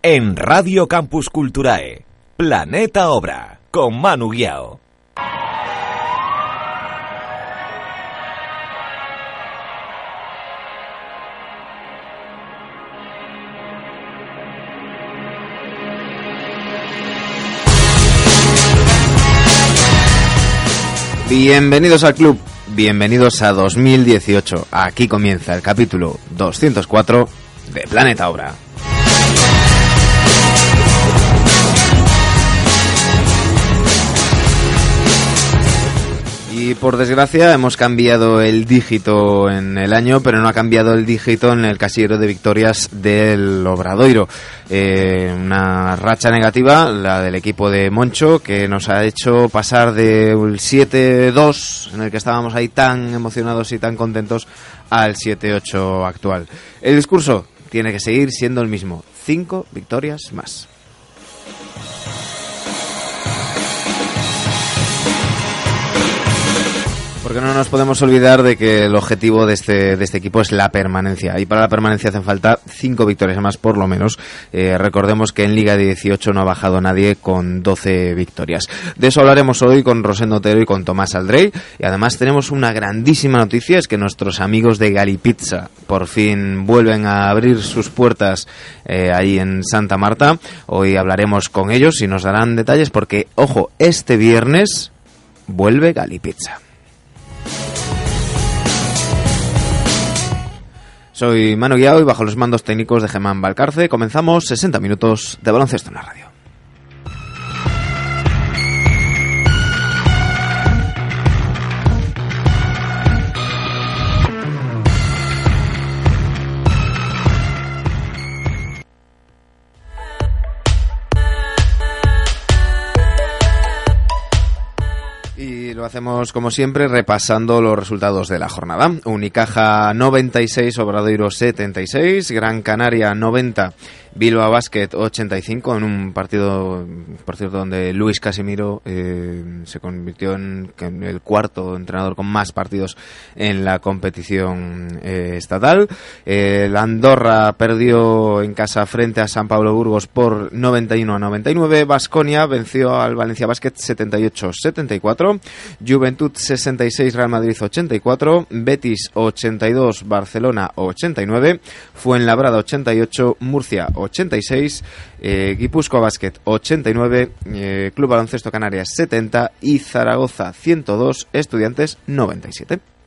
En Radio Campus Culturae, Planeta Obra, con Manu Guiao. Bienvenidos al club, bienvenidos a 2018. Aquí comienza el capítulo 204 de Planeta Obra. Y por desgracia hemos cambiado el dígito en el año, pero no ha cambiado el dígito en el casillero de victorias del Obradoiro. Eh, una racha negativa, la del equipo de Moncho, que nos ha hecho pasar del 7-2, en el que estábamos ahí tan emocionados y tan contentos, al 7-8 actual. El discurso tiene que seguir siendo el mismo. Cinco victorias más. Porque no nos podemos olvidar de que el objetivo de este, de este equipo es la permanencia. Y para la permanencia hacen falta cinco victorias más, por lo menos. Eh, recordemos que en Liga de 18 no ha bajado nadie con 12 victorias. De eso hablaremos hoy con Rosendo Otero y con Tomás Aldrey. Y además tenemos una grandísima noticia, es que nuestros amigos de Galipizza por fin vuelven a abrir sus puertas eh, ahí en Santa Marta. Hoy hablaremos con ellos y nos darán detalles porque, ojo, este viernes vuelve Galipizza. Soy Manu Guiao y bajo los mandos técnicos de Germán Valcarce comenzamos 60 minutos de baloncesto en la radio. Hacemos como siempre repasando los resultados de la jornada. Unicaja 96, Obradoiro 76, Gran Canaria 90, Bilbao Basket 85 en un partido, por cierto, donde Luis Casimiro eh, se convirtió en, el cuarto entrenador con más partidos en la competición eh, estatal. Eh, la Andorra perdió en casa frente a San Pablo Burgos por 91 a 99. Basconia venció al Valencia Basket 78-74. Juventud 66, Real Madrid 84. Betis 82, Barcelona 89. Fuenlabrada 88, Murcia 86, eh, Guipúzcoa Basket 89, eh, Club Baloncesto Canarias 70 y Zaragoza 102, Estudiantes 97.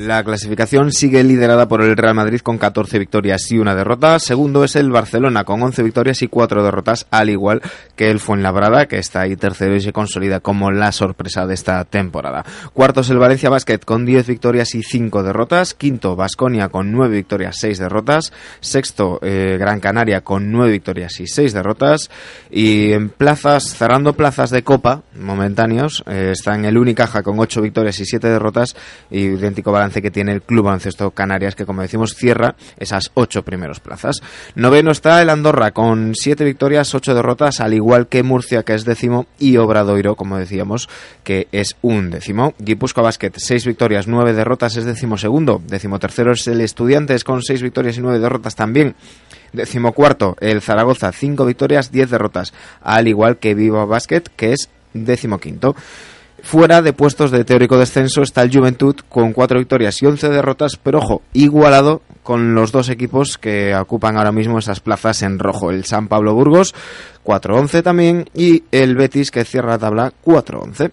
La clasificación sigue liderada por el Real Madrid con 14 victorias y una derrota. Segundo es el Barcelona con 11 victorias y 4 derrotas, al igual que el Fuenlabrada, que está ahí tercero y se consolida como la sorpresa de esta temporada. Cuarto es el Valencia Basket con 10 victorias y 5 derrotas. Quinto, Basconia con 9 victorias, 6 derrotas. Sexto, eh, Gran Canaria con 9 victorias y 6 derrotas. Y en plazas, cerrando plazas de Copa, momentáneos, eh, están el Unicaja con 8 victorias y 7 derrotas, y idéntico que tiene el Club Baloncesto Canarias, que como decimos cierra esas ocho primeros plazas. Noveno está el Andorra con siete victorias, ocho derrotas, al igual que Murcia, que es décimo, y Obradoiro, como decíamos, que es un décimo. Guipúzcoa Basket, seis victorias, nueve derrotas, es décimo segundo. Décimo tercero es el Estudiantes con seis victorias y nueve derrotas también. Décimo cuarto, el Zaragoza, cinco victorias, diez derrotas, al igual que Viva Basket, que es décimo quinto. Fuera de puestos de teórico descenso está el Juventud con cuatro victorias y once derrotas, pero ojo, igualado con los dos equipos que ocupan ahora mismo esas plazas en rojo. El San Pablo Burgos 4-11 también y el Betis que cierra la tabla 4-11.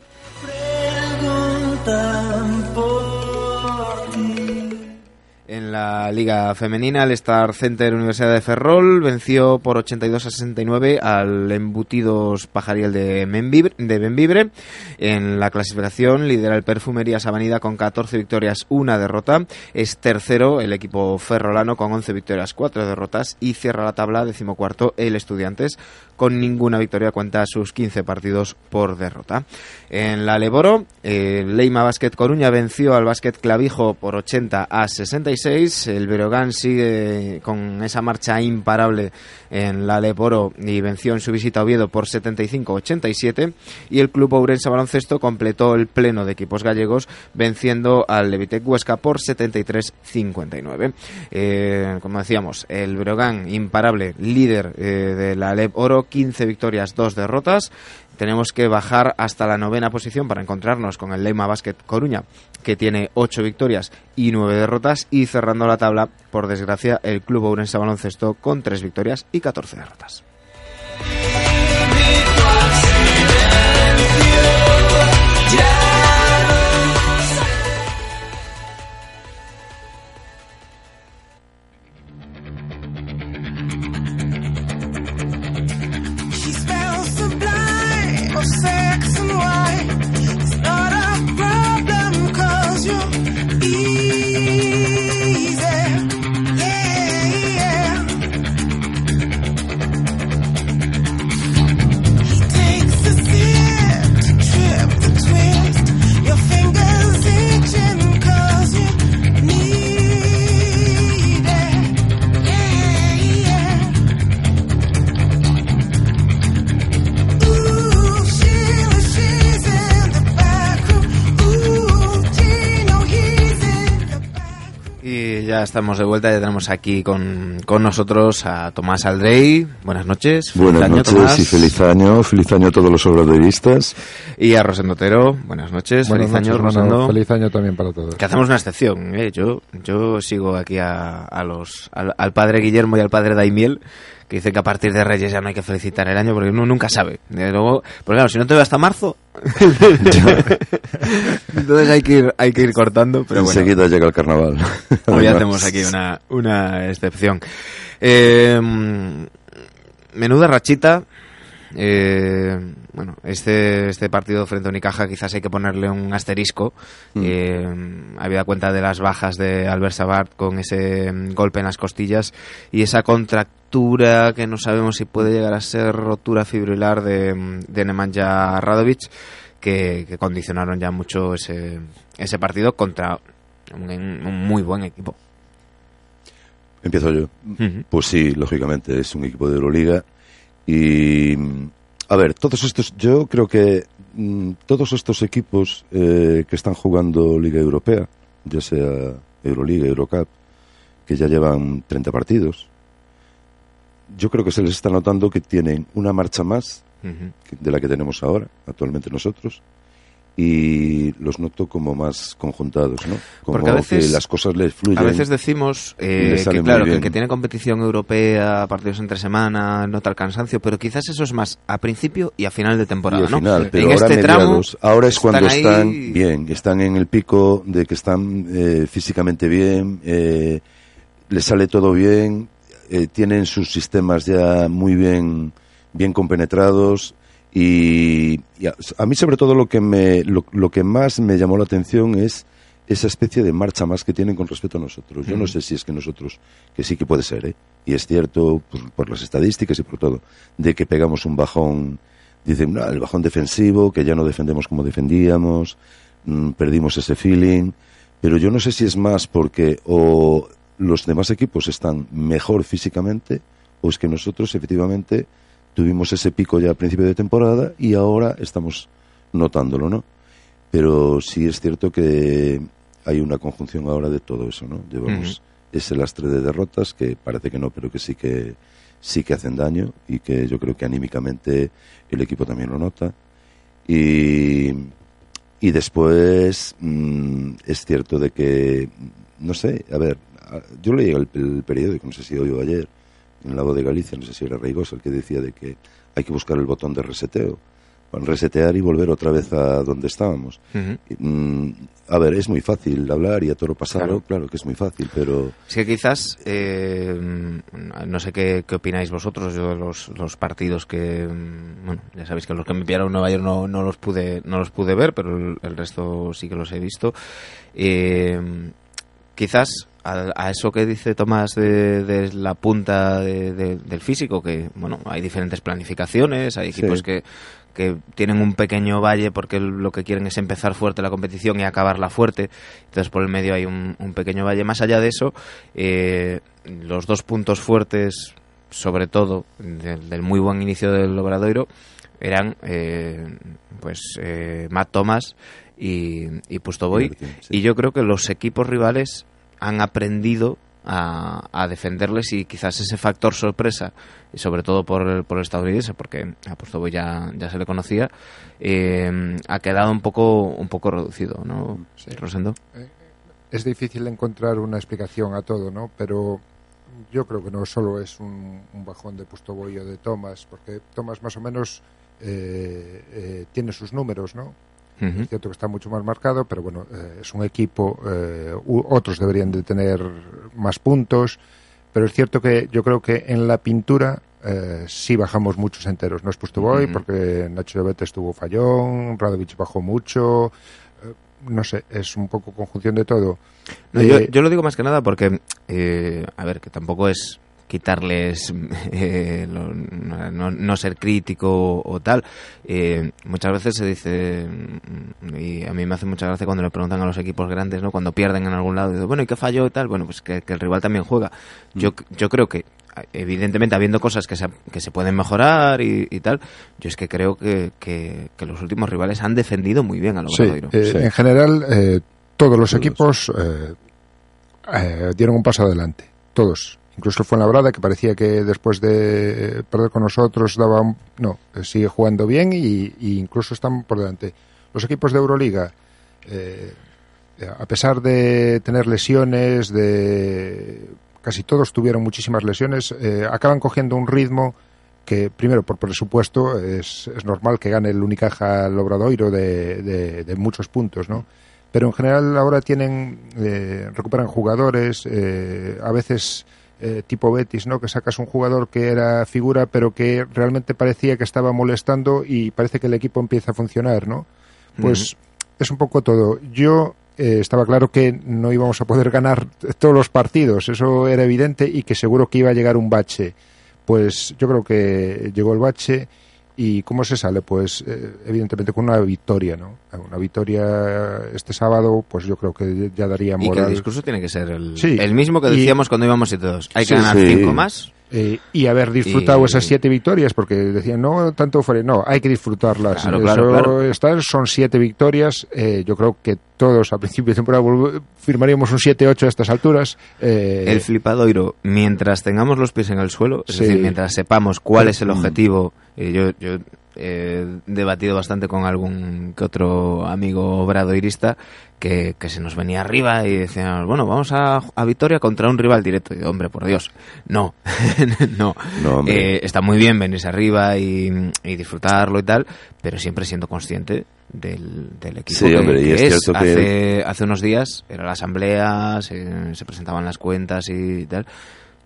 En la Liga Femenina, el Star Center Universidad de Ferrol venció por 82 a 69 al Embutidos Pajariel. De Benvibre. En la clasificación lidera el Perfumería Sabanida con 14 victorias, una derrota. Es tercero el equipo ferrolano con 11 victorias, 4 derrotas. Y cierra la tabla decimocuarto el Estudiantes con ninguna victoria, cuenta sus 15 partidos por derrota. En la Leboro, el Leima Basket Coruña venció al Basket Clavijo por 80 a 66. El Berogán sigue con esa marcha imparable en la Leboro y venció en su visita a Oviedo por 75-87. Y el Club Ourense Baloncesto completó el pleno de equipos gallegos venciendo al Levitec Huesca por 73-59. Eh, como decíamos, el Berogán imparable, líder eh, de la Leboro 15 victorias, 2 derrotas. Tenemos que bajar hasta la novena posición para encontrarnos con el Leima Basket Coruña, que tiene 8 victorias y 9 derrotas. Y cerrando la tabla, por desgracia, el Club Ourense Baloncesto con 3 victorias y 14 derrotas. Ya estamos de vuelta, ya tenemos aquí con, con nosotros a Tomás Aldrey. Buenas noches. Buenas año, noches Tomás. y feliz año. Feliz año a todos los obradoristas. Y a Rosendo Otero. Buenas noches. Buenas feliz noches, año. Rosendo. Feliz año también para todos. Que hacemos una excepción. ¿eh? Yo, yo sigo aquí a, a los, al, al padre Guillermo y al padre Daimiel que dicen que a partir de Reyes ya no hay que felicitar el año porque uno nunca sabe. De luego, porque claro, si no te veo hasta marzo, entonces hay que ir, hay que ir cortando. Pero bueno, Enseguida llega el carnaval. hoy hacemos aquí una, una excepción. Eh, menuda rachita. Eh, bueno, este, este partido frente a Unicaja quizás hay que ponerle un asterisco. Mm. Eh, habida cuenta de las bajas de Albert Sabart con ese mm, golpe en las costillas y esa contractura que no sabemos si puede llegar a ser rotura fibrilar de, mm, de Nemanja Radovic que, que condicionaron ya mucho ese, ese partido contra un, un muy buen equipo. Empiezo yo. Ujú. Pues sí, lógicamente, es un equipo de Euroliga. Y, a ver, todos estos, yo creo que mm, todos estos equipos eh, que están jugando Liga Europea, ya sea Euroliga, Eurocup, que ya llevan 30 partidos, yo creo que se les está notando que tienen una marcha más de la que tenemos ahora, actualmente nosotros, y los noto como más conjuntados, ¿no? Como Porque a veces- que las cosas les fluyen. A veces decimos eh, que claro que que tiene competición europea, partidos entre semana, nota el cansancio, pero quizás eso es más a principio y a final de temporada, y ¿no? final, pero en ahora este tramo ahora es cuando están ahí- bien, están en el pico de que están eh, físicamente bien, eh, les sale todo bien, eh, tienen sus sistemas ya muy bien, bien compenetrados y, y a, a mí sobre todo lo que me, lo, lo que más me llamó la atención es esa especie de marcha más que tienen con respecto a nosotros. Yo no sé si es que nosotros, que sí que puede ser, ¿eh? y es cierto por, por las estadísticas y por todo, de que pegamos un bajón, dicen, "No, el bajón defensivo, que ya no defendemos como defendíamos, mm, perdimos ese feeling, pero yo no sé si es más porque o los demás equipos están mejor físicamente o es que nosotros efectivamente tuvimos ese pico ya a principio de temporada y ahora estamos notándolo, ¿no? Pero sí es cierto que hay una conjunción ahora de todo eso, ¿no? Llevamos ese lastre de derrotas que parece que no, pero que sí que sí que hacen daño y que yo creo que anímicamente el equipo también lo nota. Y, y después mm, es cierto de que, no sé, a ver, yo leí el, el periódico, no sé si hoy o ayer, en la voz de Galicia, no sé si era Reigosa el que decía de que hay que buscar el botón de reseteo, resetear y volver otra vez a donde estábamos. Ujú. Mm, a ver, es muy fácil hablar y a toro pasado, Claro. claro, que es muy fácil, pero Es que quizás, eh, no sé qué, qué opináis vosotros, yo de los, los partidos que, mm, bueno, ya sabéis que los que me pillaron en Nueva York no, no los pude no los pude ver, pero el, el resto sí que los he visto. Eh, quizás a, a eso que dice Tomás de, de la punta de- de- del físico, que, bueno, hay diferentes planificaciones, hay Sí. equipos que que tienen un pequeño valle porque lo que quieren es empezar fuerte la competición y acabarla fuerte. Entonces por el medio hay un, un pequeño valle. Más allá de eso, eh, los dos puntos fuertes, sobre todo del, del muy buen inicio del Obradoiro, eran eh, pues eh, Matt Thomas y, y Pustoboy. Sí. Y yo creo que los equipos rivales han aprendido a, a defenderles y quizás ese factor sorpresa, y sobre todo por el, por el estadounidense, porque a Pustoboy ya, ya se le conocía, eh, ha quedado un poco, un poco reducido, ¿no, Sí. Rosendo? es difícil encontrar una explicación a todo, ¿no? Pero yo creo que no solo es un, un bajón de Pustoboy o de Thomas, porque Thomas más o menos eh, eh, tiene sus números, ¿no? Es cierto que está mucho más marcado, pero bueno, eh, es un equipo, eh, otros deberían de tener más puntos, pero es cierto que yo creo que en la pintura eh, sí bajamos muchos enteros. No es Pustoboy, Ujú. porque Nacho Llobet estuvo fallón, Radovich bajó mucho, eh, no sé, es un poco conjunción de todo. No, yo, Eh, yo lo digo más que nada porque, eh, a ver, que tampoco es quitarles eh, lo- no, no- ser crítico o tal. Eh, muchas veces se dice, mm, y a mí me hace mucha gracia cuando le preguntan a los equipos grandes, ¿no? Cuando pierden en algún lado, y digo, bueno, ¿y qué falló y tal? Bueno, pues que, que el rival también juega. Yo, yo creo que evidentemente habiendo cosas que se, que se pueden mejorar y, y tal, yo es que creo que, que, que los últimos rivales han defendido muy bien a los Sí, eh, Sí. en general eh, todos los Todos. equipos eh, eh, dieron un paso adelante, todos. Incluso el Fuenlabrada, que parecía que después de perder con nosotros daba un- No, eh, sigue jugando bien y, incluso están por delante. Los equipos de Euroliga, eh, a pesar de tener lesiones, de casi todos tuvieron muchísimas lesiones, eh, acaban cogiendo un ritmo que primero por presupuesto es, es normal que gane el Unicaja Lobradoiro de, de, de muchos puntos, ¿no? Pero en general ahora tienen recuperan jugadores, a veces eh, tipo Betis, ¿no? Que sacas un jugador que era figura, pero que realmente parecía que estaba molestando y parece que el equipo empieza a funcionar, ¿no? Pues es un poco todo. Yo eh, estaba claro que no íbamos a poder ganar todos los partidos, eso era evidente y que seguro que iba a llegar un bache. Pues yo creo que llegó el bache y ¿cómo se sale? Pues eh, evidentemente con una victoria, ¿no? Una victoria este sábado, pues yo creo que ya daría Y que el moral. discurso tiene que ser el, Sí. el mismo que Y- decíamos cuando íbamos y todos. Hay que Sí, ganar sí. cinco más. Eh, y haber disfrutado Y- esas siete victorias, porque decían, no, tanto fuera, no, hay que disfrutarlas. Claro, claro, claro. son siete victorias, eh, yo creo que todos a principio de temporada firmaríamos un 7-8 a estas alturas. eh, El flipadoiro, mientras tengamos los pies en el suelo, es Sí. decir, mientras sepamos cuál es el objetivo, eh, yo, yo he debatido bastante con algún que otro amigo obradoirista que, que se nos venía arriba y decíamos, bueno, vamos a, a Vitoria contra un rival directo. Y digo, hombre, por Dios, no, no. Eh, está muy bien venirse arriba y, y disfrutarlo y tal, pero siempre siendo consciente del, del equipo Sí, que, hombre, y es es. cierto que- Hace, hace unos días era la asamblea, se, se presentaban las cuentas y tal.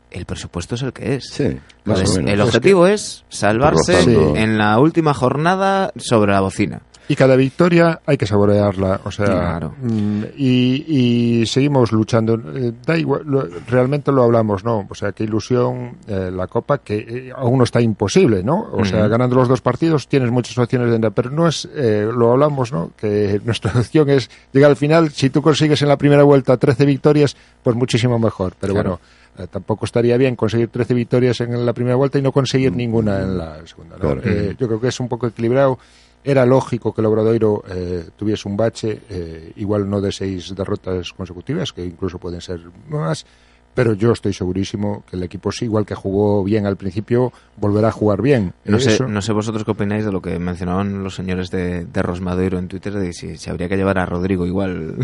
El presupuesto es el que es. Sí, más Entonces, o menos. el objetivo es salvarse en la última jornada sobre la bocina. Y cada victoria hay que saborearla, o sea, Claro. mm, y, y seguimos luchando. Eh, da igual, lo- realmente lo hablamos, ¿no? O sea, qué ilusión eh, la Copa, que eh, aún no está imposible, ¿no? O sea, ganando los dos partidos tienes muchas opciones de entrar, pero no es, eh, lo hablamos, ¿no? Que nuestra opción es llegar al final, si tú consigues en la primera vuelta 13 victorias, pues muchísimo mejor, pero Claro. bueno. eh, tampoco estaría bien conseguir 13 victorias en la primera vuelta y no conseguir ninguna en la segunda. ¿no? Claro. Eh, yo creo que es un poco equilibrado. Era lógico que el Obradoiro eh, tuviese un bache, eh, igual no de seis derrotas consecutivas, que incluso pueden ser más, pero yo estoy segurísimo que el equipo sí, igual que jugó bien al principio, volverá a jugar bien. No sé, Eso- no sé vosotros qué opináis de lo que mencionaban los señores de, de Rosmadeiro en Twitter, de si se habría que llevar a Rodrigo igual.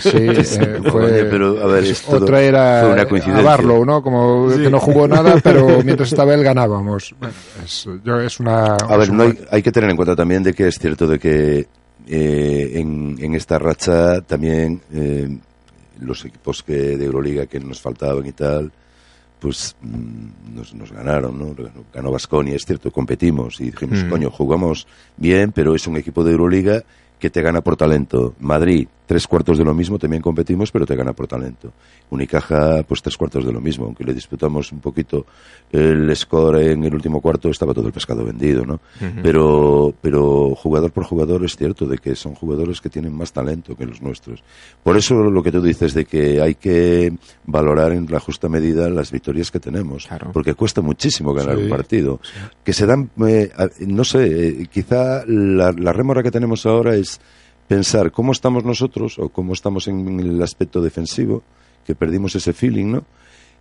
Sí, eh, fue, Oye, pero, a ver, es todo- otra era fue una a coincidencia. Barlow, ¿no? Como que no jugó nada, pero mientras estaba él ganábamos. Bueno, es, yo- es una... A ver, no hay, hay que tener en cuenta también de que es cierto de que eh, en, en esta racha también eh, los equipos que de Euroliga que nos faltaban y tal, pues mm, nos, nos ganaron, ¿no? Ganó Basconia, es cierto, competimos y dijimos, Mm. coño, jugamos bien, pero es un equipo de Euroliga que te gana por talento. Madrid, tres cuartos de lo mismo, también competimos, pero te gana por talento. Unicaja, pues tres cuartos de lo mismo, aunque le disputamos un poquito el score en el último cuarto, estaba todo el pescado vendido, ¿no? pero, pero jugador por jugador es cierto de que son jugadores que tienen más talento que los nuestros. Por eso lo que tú dices de que hay que valorar en la justa medida las victorias que tenemos, Claro. porque cuesta muchísimo ganar Sí, un partido. Que se dan, eh, no sé, eh, quizá la, la rémora que tenemos ahora es pensar cómo estamos nosotros o cómo estamos en el aspecto defensivo, que perdimos ese feeling, ¿no?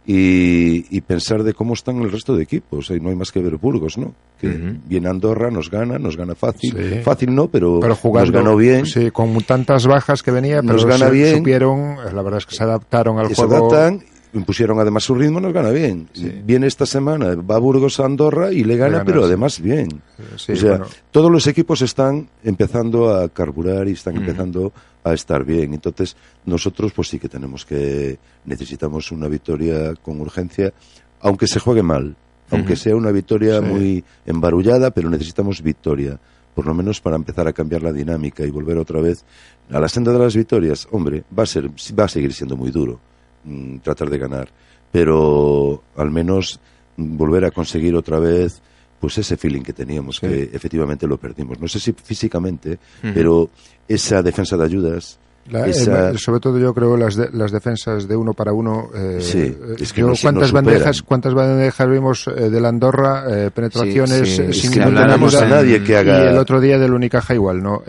Y, y pensar de cómo están el resto de equipos. No hay más que ver Burgos, ¿no? Que viene Andorra, nos gana, nos gana fácil. Sí. Fácil no, pero, pero jugando, nos ganó bien. Sí, con tantas bajas que venía, pero Nos gana se- bien. supieron, la verdad es que se adaptaron al Y se juego. adaptan, impusieron además su ritmo, nos gana bien. Viene esta semana, va a Burgos a Andorra y le gana, gana, pero sí. además bien. Sí, o sea, bueno. todos los equipos están empezando a carburar y están empezando a estar bien. Entonces, nosotros pues sí que tenemos que necesitamos una victoria con urgencia, aunque se juegue mal, aunque sea una victoria Sí. muy embarullada, pero necesitamos victoria, por lo menos para empezar a cambiar la dinámica y volver otra vez a la senda de las victorias. Hombre, va a ser va a seguir siendo muy duro mm, tratar de ganar, pero al menos volver a conseguir otra vez pues ese feeling que teníamos, que efectivamente lo perdimos. No sé si físicamente, pero esa defensa de ayudas, La- esa- eh, sobre todo yo creo las de- las defensas de uno para uno. eh, Sí, eh, es que yo nos- cuántas bandejas cuántas bandejas vimos eh, del Andorra penetraciones Sí, sí, eh, es sin que a nadie que haga- y el otro día del Unicaja igual, ¿no?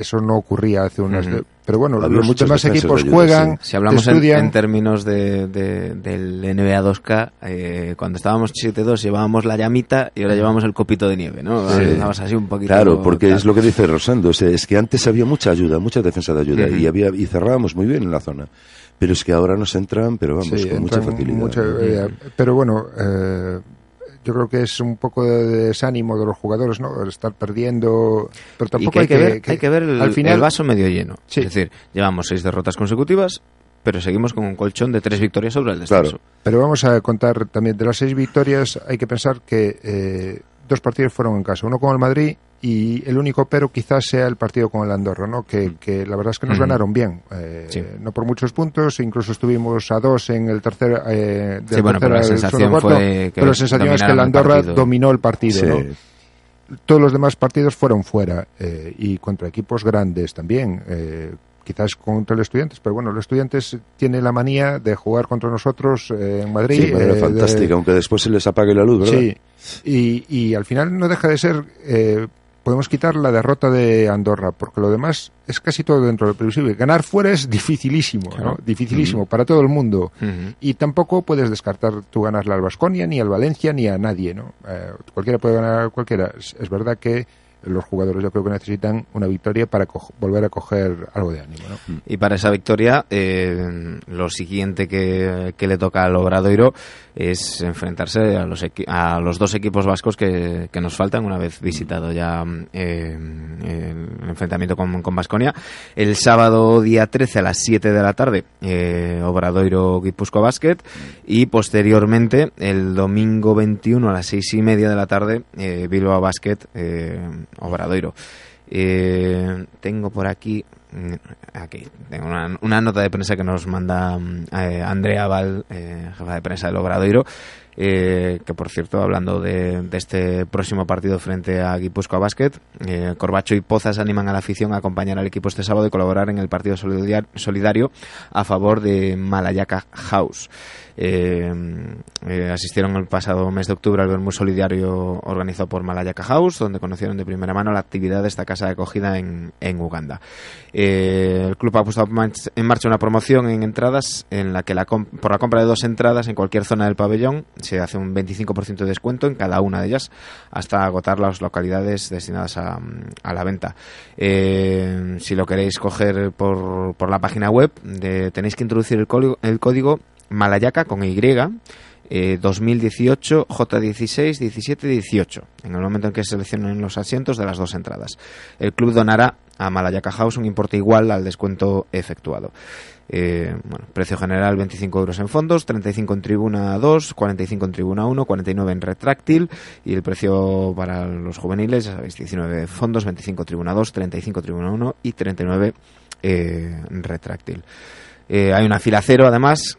Eso no ocurría hace unas. Pero bueno, Había los demás equipos de ayuda, juegan, Si hablamos en, estudian. en términos de, de- del NBA 2K, eh, cuando estábamos 7-2 llevábamos la llamita y ahora llevamos el copito de nieve, ¿no? Sí. Así un poquito... Claro, porque es lo que dice Rosando, es que antes había mucha ayuda, mucha defensa de ayuda y había y cerrábamos muy bien en la zona. Pero es que ahora nos entran, pero vamos, Sí, con mucha facilidad. eh, pero bueno, eh, yo creo que es un poco de desánimo de los jugadores, ¿no? El estar perdiendo. Pero Y tampoco que hay, que, ver, hay que ver el, al final, el vaso medio lleno. Sí. Es decir, llevamos seis derrotas consecutivas, pero seguimos con un colchón de tres victorias sobre el descenso. Claro. Pero vamos a contar también de las seis victorias. Hay que pensar que eh, dos partidos fueron en casa, uno con el Madrid y el único pero quizás sea el partido con el Andorra, ¿no? Que, que la verdad es que nos ganaron bien, eh, Sí. no por muchos puntos, incluso estuvimos a dos en el tercer. Eh, del Sí, bueno, tercer pero la sensación cuarto, fue que pero la sensación es que el Andorra dominó el partido, Sí. ¿no? todos los demás partidos fueron fuera eh, y contra equipos grandes también. eh, quizás contra los estudiantes, pero bueno, los estudiantes tienen la manía de jugar contra nosotros eh, en Madrid. Sí, manera eh, de- aunque después se les apague la luz, ¿verdad? Sí, y, y al final no deja de ser. eh, podemos quitar la derrota de Andorra, porque lo demás es casi todo dentro de lo previsible. Ganar fuera es dificilísimo, ¿no? Dificilísimo para todo el mundo. Y tampoco puedes descartar tú ganarle al Vasconia, ni al Valencia, ni a nadie, ¿no? Eh, cualquiera puede ganar a cualquiera. Es, es verdad que los jugadores yo creo que necesitan una victoria para volver a coger algo de ánimo. Y para esa victoria, eh, lo siguiente que, le toca al Obradoiro es enfrentarse a los, a los dos equipos vascos que, que nos faltan una vez visitado ya eh, el enfrentamiento con, con Basconia. El sábado día 13 a las 7 de la tarde, eh, Obradoiro Guipuzco Basket. Y posteriormente, el domingo 21 a las 6 y media de la tarde, Bilbao Basket Obradoiro. Eh, tengo por aquí mm, aquí tengo una, nota de prensa que nos manda mm, eh, Andrea Val, eh, jefa de prensa del Obradoiro, eh, que por cierto, hablando de, de este próximo partido frente a Guipúzcoa Basket, Corbacho y Pozas animan a la afición a acompañar al equipo este sábado y colaborar en el partido solidar- solidario a favor de Malayaca House. Eh, eh, asistieron el pasado mes de octubre al Vermú Solidario organizado por Malayaca House, donde conocieron de primera mano la actividad de esta casa de acogida en, Uganda. Eh, el club ha puesto en marcha una promoción en entradas en la que la por la compra de dos entradas en cualquier zona del pabellón se hace un 25% de descuento en cada una de ellas hasta agotar las localidades destinadas a, la venta. Eh, si lo queréis coger por, por la página web, tenéis que introducir el el código Malayaca con Y 2018 J16 17 18 en el momento en que se seleccionen los asientos de las dos entradas. El club donará a Malayaca House un importe igual al descuento efectuado. Eh, bueno, precio general 25 euros en fondos, 35 en tribuna 2, 45 en tribuna 1, 49 en retráctil y el precio para los juveniles, ya sabéis, 19 fondos, 25 tribuna 2, 35 tribuna 1 y 39 eh, retráctil. Eh, hay una fila cero además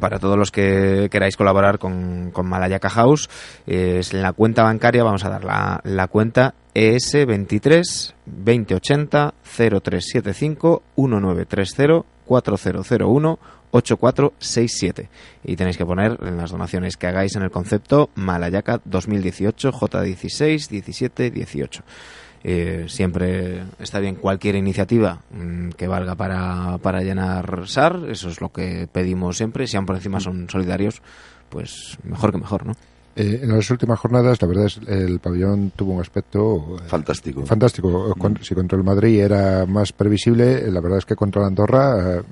para todos los que queráis colaborar con, con Malayaca House, es en la cuenta bancaria vamos a dar la, la cuenta ES 23 2080 0375 1930 4001 8467 y tenéis que poner en las donaciones que hagáis en el concepto Malayaca 2018 J16 17 18 eh, siempre está bien cualquier iniciativa mm, que valga para, para llenar SAR, eso es lo que pedimos siempre, si aún por encima son solidarios, pues mejor que mejor, ¿no? Eh, en las últimas jornadas, la verdad es el pabellón tuvo un aspecto eh, fantástico. Fantástico. Mm. Si contra el Madrid era más previsible, la verdad es que contra la Andorra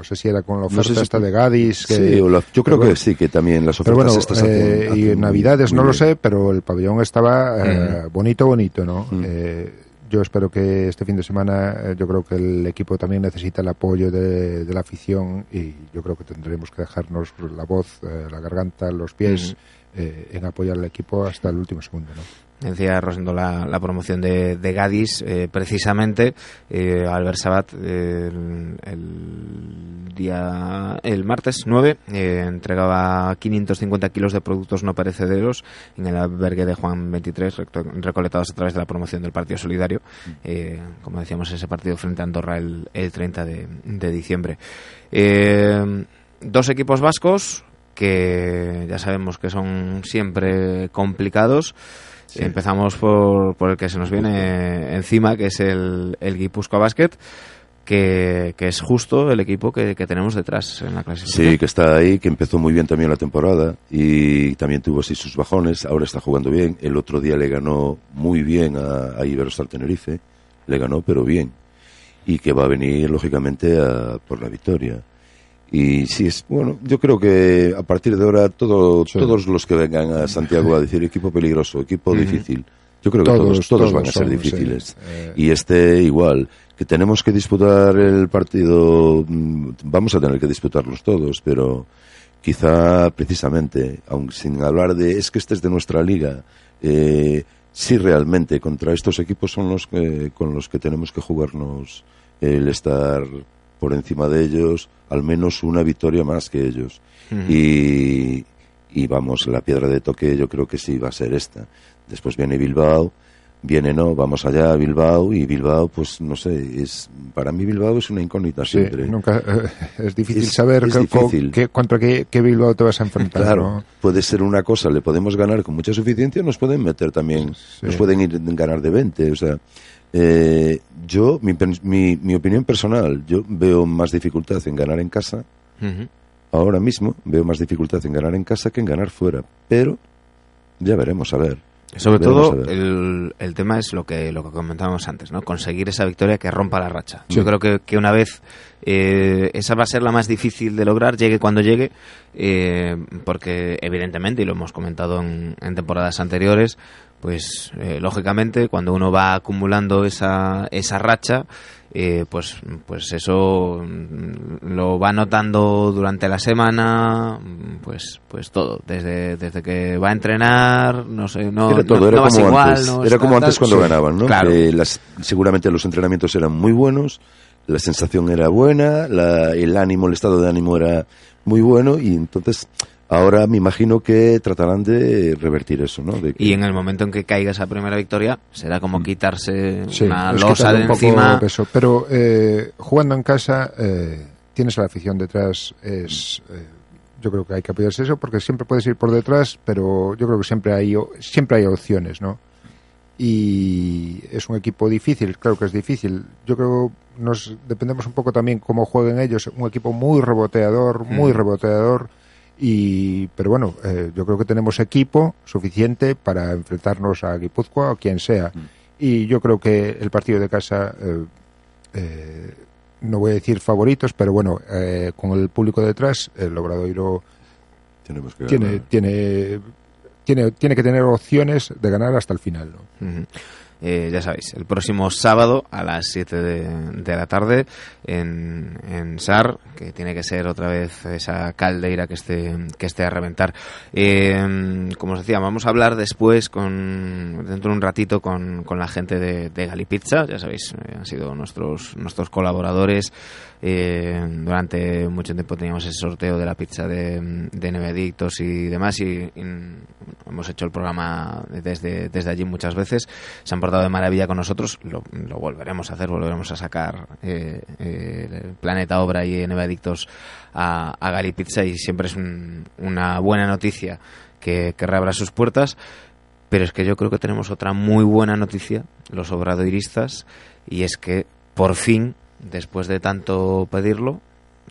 no sé si era con la oferta esta de Gadis. sí, yo creo que sí, que también las ofertas estas eh, Y en Navidades no lo sé, pero el pabellón estaba eh, bonito, bonito, ¿no? Eh, yo espero que este fin de semana, yo creo que el equipo también necesita el apoyo de, la afición y yo creo que tendremos que dejarnos la voz, la garganta, los pies en apoyar al equipo hasta el último segundo, ¿no? Decía Rosendo la, promoción de, de Gadis eh, precisamente eh, Albert Sabat el, día el martes 9 eh, entregaba 550 kilos de productos no perecederos en el albergue de Juan 23 recolectados a través de la promoción del Partido Solidario eh, como decíamos ese partido frente a Andorra el, el 30 de, de diciembre. Dos equipos vascos que ya sabemos que son siempre complicados Empezamos por, por el que se nos viene encima, que es el, el Guipúzcoa Basket. Que, que, es justo el equipo que, que, tenemos detrás en la clasificación. Sí, que está ahí, que empezó muy bien también la temporada y también tuvo así sus bajones, ahora está jugando bien. El otro día le ganó muy bien a, a Iberostar Tenerife, le ganó pero bien. Y que va a venir, lógicamente, a, por la victoria. Y sí, es bueno, yo creo que a partir de ahora todo, todos los que vengan a Santiago a decir equipo peligroso, equipo difícil, yo creo que todos, todos, van a ser difíciles. Eh. Y este igual, que tenemos que disputar el partido, mm, vamos a tener que disputarlos todos, pero quizá precisamente, aun sin hablar de es que este es de nuestra liga, eh, sí realmente contra estos equipos son los que, con los que tenemos que jugarnos el estar por encima de ellos, al menos una victoria más que ellos. y, y vamos, la piedra de toque yo creo que sí va a ser esta. Después viene Bilbao, viene no, vamos allá a Bilbao y Bilbao, pues no sé, es para mí Bilbao es una incógnita siempre. nunca, eh, es difícil saber qué, contra qué, Bilbao te vas a enfrentar. Claro, puede ser una cosa, le podemos ganar con mucha suficiencia, nos pueden meter también, nos pueden ir ganar de 20, o sea, eh, yo, mi, mi, mi, opinión personal, yo veo más dificultad en ganar en casa. Ahora mismo veo más dificultad en ganar en casa que en ganar fuera. Pero ya veremos, a ver. Sobre todo, el, el, tema es lo que, lo que comentábamos antes, ¿no? Conseguir esa victoria que rompa la racha. Yo creo que, que una vez eh, esa va a ser la más difícil de lograr, llegue cuando llegue, eh, porque evidentemente, y lo hemos comentado en, en temporadas anteriores, pues eh, lógicamente cuando uno va acumulando esa, esa racha, eh, pues, pues eso mm, lo va notando durante la semana, pues, pues todo, desde, desde que va a entrenar, no sé, no, era todo, era, como antes, era como antes cuando ganaban, ¿no? las, seguramente los entrenamientos eran muy buenos, la sensación era buena, la, el ánimo, el estado de ánimo era muy bueno y entonces Ahora me imagino que tratarán de revertir eso, ¿no? Y en el momento en que caiga esa primera victoria, será como mm. quitarse una losa de encima. Pero eh, jugando en casa, eh, tienes la afición detrás, es. Eh, yo creo que hay que apoyarse eso porque siempre puedes ir por detrás, pero yo creo que siempre hay siempre hay opciones, ¿no? Y es un equipo difícil, claro que es difícil. Yo creo nos dependemos un poco también cómo jueguen ellos. Un equipo muy reboteador, muy reboteador. Y, pero bueno, eh, yo creo que tenemos equipo suficiente para enfrentarnos a Guipúzcoa o quien sea. Y yo creo que el partido de casa, eh, eh, no voy a decir favoritos, pero bueno, eh, con el público detrás, el Obradoiro Tenemos que tiene, tiene, tiene, tiene que tener opciones de ganar hasta el final. ¿no? Eh, ya sabéis, el próximo sábado a las 7 de, de la tarde en, en SAR, que tiene que ser otra vez esa caldeira que esté, que esté a reventar. Eh, como os decía, vamos a hablar después, con dentro de un ratito, con, con la gente de, de Galipizza, ya sabéis, eh, han sido nuestros, nuestros colaboradores. Eh, durante mucho tiempo teníamos ese sorteo de la pizza de, de Nevedictos y demás y, hemos hecho el programa desde, desde allí muchas veces. Se han portado de maravilla con nosotros, lo, volveremos a hacer, volveremos a sacar eh, eh, Planeta Obra y Nevedictos a, a Galipizza y siempre es un- una buena noticia que, que reabra sus puertas. Pero es que yo creo que tenemos otra muy buena noticia, los obradoiristas, y es que por fin, después de tanto pedirlo,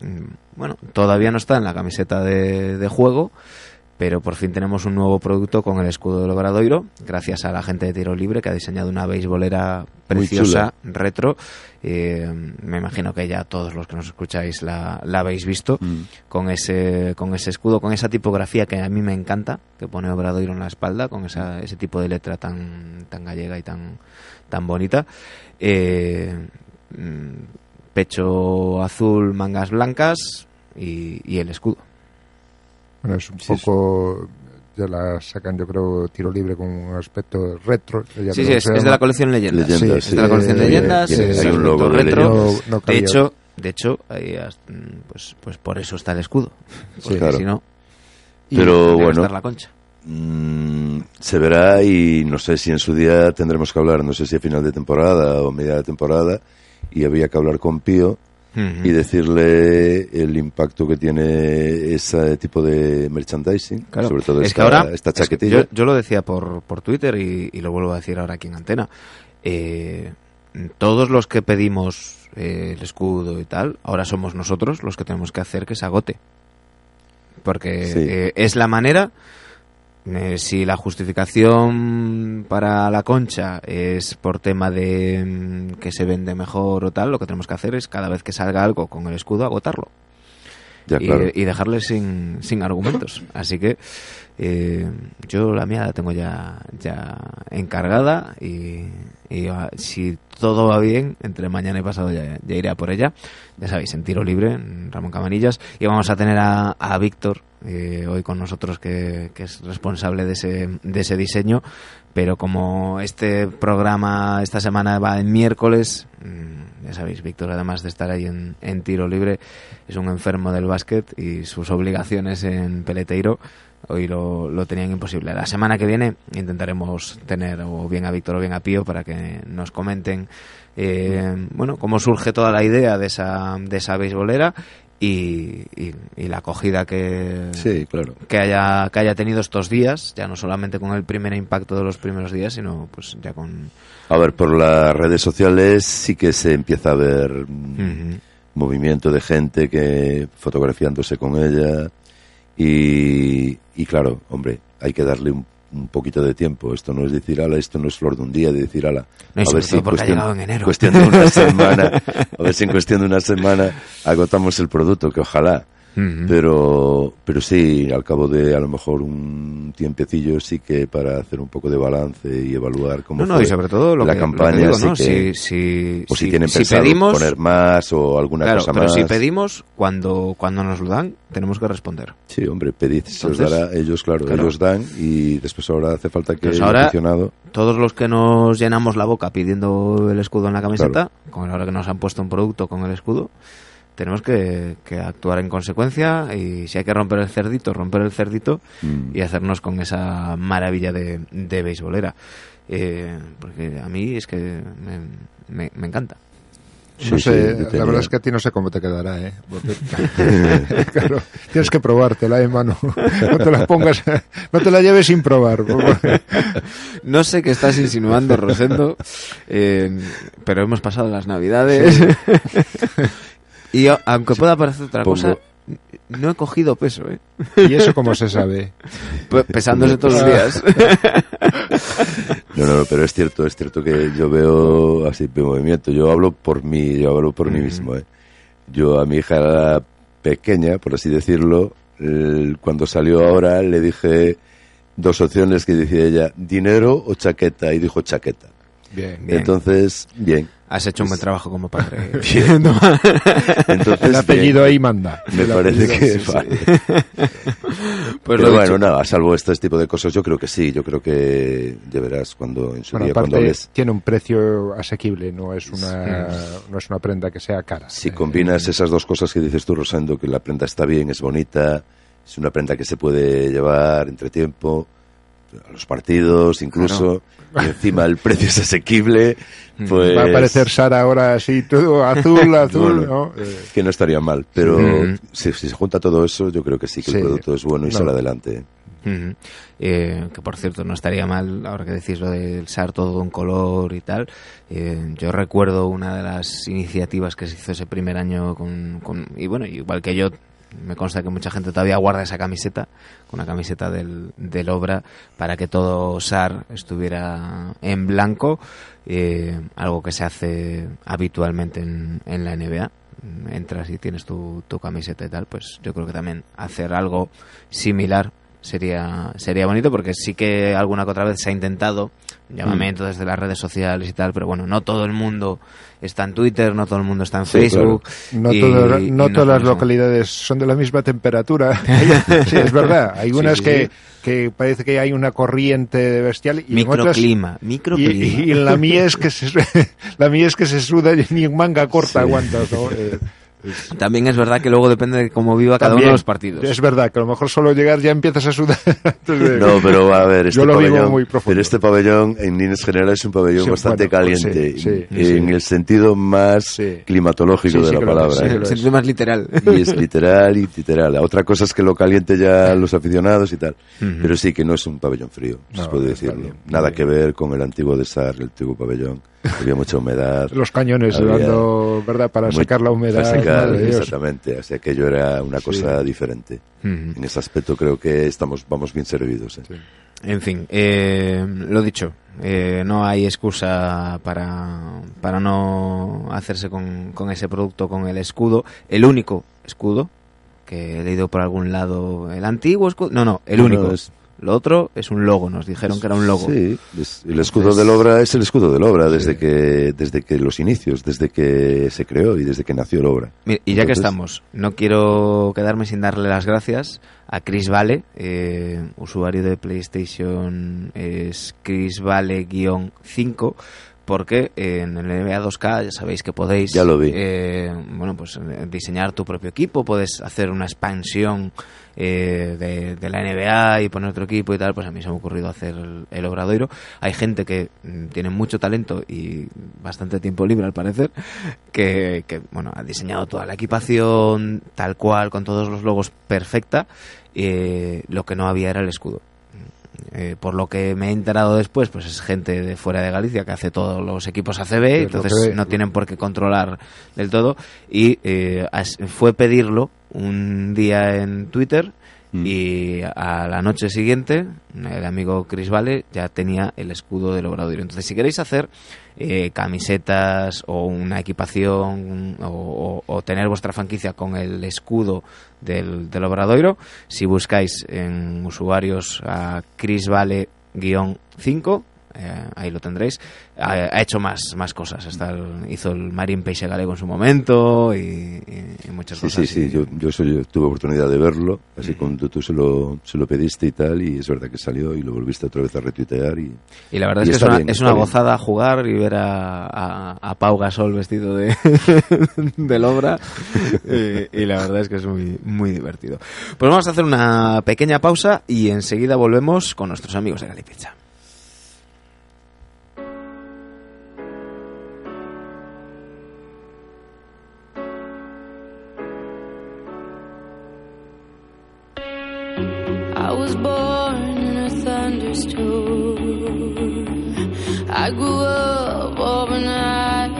mm, bueno, todavía no está en la camiseta de, de juego, pero por fin tenemos un nuevo producto con el escudo del Obradoiro, gracias a la gente de Tiro Libre que ha diseñado una beisbolera preciosa, retro. Eh, me imagino que ya todos los que nos escucháis la, la habéis visto Mm. con ese con ese escudo, con esa tipografía que a mí me encanta, que pone Obradoiro en la espalda, con esa, ese tipo de letra tan tan gallega y tan tan bonita. Eh, mm, pecho azul, mangas blancas y, y el escudo. Bueno, es un Sí, poco. Ya la sacan, yo creo, tiro libre con un aspecto retro. ya Sí, sí, es, es de la colección Leyendas. Leyendas, es de la sí. colección Eh, Leyendas, es hay un logo de retro. No- no de hecho, de hecho, pues, pues por eso está el escudo. Porque claro. si no, Pero bueno, estar la concha. Mm, se verá y no sé si en su día tendremos que hablar, no sé si a final de temporada o media de temporada, y había que hablar con Pío y decirle el impacto que tiene ese tipo de merchandising, Claro. sobre todo es esta, que ahora esta es que chaquetilla. yo, yo lo decía por, por Twitter y, y lo vuelvo a decir ahora aquí en antena. Eh, todos los que pedimos eh, el escudo y tal, ahora somos nosotros los que tenemos que hacer que se agote. Porque Sí. eh, es la manera. Eh, si la justificación para la concha es por tema de mm, que se vende mejor o tal, lo que tenemos que hacer es cada vez que salga algo con el escudo agotarlo ya, y, claro. y dejarle sin, sin argumentos. Así que eh, yo la mía la tengo ya, ya encargada y, y, si todo va bien, entre mañana y pasado ya, ya iré a por ella. Ya sabéis, en tiro libre, en Ramón Camanillas. Y vamos a tener a, a Víctor eh, hoy con nosotros, que, que es responsable de ese, de ese diseño. Pero como este programa esta semana va en miércoles, ya sabéis, Víctor, además de estar ahí en, en tiro libre, es un enfermo del básquet y sus obligaciones en peleteiro hoy lo, lo tenían imposible. La semana que viene intentaremos tener o bien a Víctor o bien a Pío para que nos comenten eh, bueno cómo surge toda la idea de esa, de esa beisbolera y, y- y la acogida que, Sí, claro. que haya que haya tenido estos días, ya no solamente con el primer impacto de los primeros días, sino pues ya con A ver, por las redes sociales sí que se empieza a ver movimiento de gente que fotografiándose con ella y, y claro, hombre, hay que darle un, un poquito de tiempo. Esto no es decir, ala, esto no es flor de un día, de decir, ala, No, sobre todo porque ha llegado en enero. cuestión de una semana, a ver si en cuestión de una semana agotamos el producto, que ojalá. Pero, pero sí, al cabo de a lo mejor un tiempecillo sí que para hacer un poco de balance y evaluar cómo No, no, fue y sobre todo lo la que, lo que campaña, digo, sí ¿no? que- si, si, o si, tienen si pensado pedimos, poner más o alguna claro, cosa pero más. si pedimos, cuando, cuando nos lo dan, tenemos que responder. Sí, hombre, pedid, se os dará, ellos, claro, claro. ellos dan y después ahora hace falta que Pues ahora-. Todos los que nos llenamos la boca pidiendo el escudo en la camiseta, con ahora que nos han puesto un producto con el escudo, tenemos que, que actuar en consecuencia y si hay que romper el cerdito, romper el cerdito Mm. y hacernos con esa maravilla de, de beisbolera. Eh, porque a mí es que me, me- me encanta. Sí, no sí, sé, la tenía- verdad es que a ti no sé cómo te quedará, ¿eh? Porque- claro, tienes que probártela, ¿eh, mano? No te la pongas, no te la lleves sin probar. No sé qué estás insinuando, Rosendo, eh, pero hemos pasado las navidades. y yo, aunque pueda parecer otra Pongo- cosa, no he cogido peso, ¿eh? ¿Y eso cómo se sabe? Pe- Pesándose todos los días. No, no, no, pero es cierto, es cierto que yo veo así de movimiento. Yo hablo por mí, yo hablo por mí mismo. ¿eh? Yo a mi hija pequeña, por así decirlo, el- cuando salió ahora le dije dos opciones que decía ella, dinero o chaqueta, y dijo chaqueta. Bien. Bien. Entonces, bien. Has hecho un buen trabajo como padre. Entonces, El apellido bien. ahí manda. Me El parece apellido, que sí, sí. vale. Pues Pero lo bueno, dicho. nada, salvo este tipo de cosas, yo creo que sí, yo creo que ya verás cuando en su Bueno, día cuando hables. tiene un precio asequible, no es una no es una prenda que sea cara. Si Eh, combinas esas dos cosas que dices tú, Rosendo, que la prenda está bien, es bonita, es una prenda que se puede llevar entre tiempo, a los partidos incluso, y encima el precio es asequible, pues... Va a aparecer Sara ahora así, todo azul, azul, Bueno, ¿no? Eh, Que no estaría mal, pero Mm. si, si se junta todo eso, yo creo que sí, que Sí. el producto es bueno y No. sale adelante. Ujú. Eh, que por cierto no estaría mal ahora que decís lo del SAR todo de un color y tal eh, yo recuerdo una de las iniciativas que se hizo ese primer año con, con- y bueno igual que yo me consta que mucha gente todavía guarda esa camiseta una camiseta del, del obra para que todo SAR estuviera en blanco eh, algo que se hace habitualmente en, en la NBA entras y tienes tu, tu camiseta y tal pues yo creo que también hacer algo similar sería sería bonito porque sí que alguna que otra vez se ha intentado llamamiento desde las redes sociales y tal pero bueno no todo el mundo está en Twitter no todo el mundo está en Sí, Facebook No, y- todo- y no todas las localidades son de la misma temperatura. sí, es verdad. Hay unas sí, que, que parece que hay una corriente bestial y en otras- microclima y, microclima y la mía es que se, la mía es que se suda y ni en manga corta aguantas, ¿no? Eh, también es verdad que luego depende de cómo viva cada uno de los partidos Es verdad que a lo mejor solo llegar ya empiezas a sudar. de- No, pero a ver, este Yo lo vivo pabellón, muy profundo. pero este pabellón en líneas generales es un pabellón Sí, bastante bueno, pues caliente, sí, sí, en sí. el sentido más Sí. climatológico Sí, de sí la palabra. ¿eh? en lo el sentido más literal y es literal y literal. Otra cosa es que lo caliente ya los aficionados y tal. Pero sí que no es un pabellón frío, No, se puede decirlo. bien, Nada bien. que ver con el antiguo de Sar, el antiguo pabellón. Había mucha humedad. Los cañones dando, ¿verdad? Para muy- sacar la humedad. para sacar, exactamente. O sea, aquello era una cosa diferente. En ese aspecto creo que estamos vamos bien servidos. ¿eh? En fin, eh, lo dicho, eh, no hay excusa para, para no hacerse con, con ese producto, con el escudo. El único escudo que he leído por algún lado, el antiguo escudo. No, no, el No, único. es- Lo otro es un logo, nos dijeron que era un logo. Sí, es- el escudo del obra es el escudo del obra desde que desde que los inicios, desde que se creó y desde que nació el obra. Mira, y ya que Entonces- estamos, no quiero quedarme sin darle las gracias a Chris Vale, eh, usuario de PlayStation es Chris Vale-5, porque en el NBA 2K ya sabéis que podéis Ya lo vi. eh, bueno, pues eh, diseñar tu propio equipo, puedes hacer una expansión eh, de, de la NBA y poner otro equipo y tal, pues a mí se me ha ocurrido hacer el, el Obradoiro. Hay gente que mm, tiene mucho talento y bastante tiempo libre al parecer, que, que, bueno, ha diseñado toda la equipación tal cual, con todos los logos perfecta, eh, lo que no había era el escudo. Eh, por lo que me he enterado después, pues es gente de fuera de Galicia que hace todos los equipos ACB, entonces no tienen por qué controlar del todo. Y eh, fue pedirlo un día en Twitter Mm. y a la noche siguiente el amigo Chris Vale ya tenía el escudo del Obradoiro. Entonces, si queréis hacer eh, camisetas o una equipación o, tener vuestra franquicia con el escudo del, del Obradoiro, si buscáis en usuarios a Chris Vale-5, eh, ahí lo tendréis. Ha, ha hecho más, más cosas. El- hizo el Marín Peixe Galego en su momento y, y- y muchas Sí, cosas. sí, sí, Y- yo, yo, tuve oportunidad de verlo, así cuando tú se lo, se lo pediste y tal, y es verdad que salió y lo volviste otra vez a retuitear y Y la verdad es que es está una, bien, es está una gozada jugar y ver a, a, a Pau Gasol vestido de del obra y, la verdad es que es muy, muy divertido. Pues vamos a hacer una pequeña pausa y enseguida volvemos con nuestros amigos de Galipizza. I was born in a thunderstorm. I grew up overnight.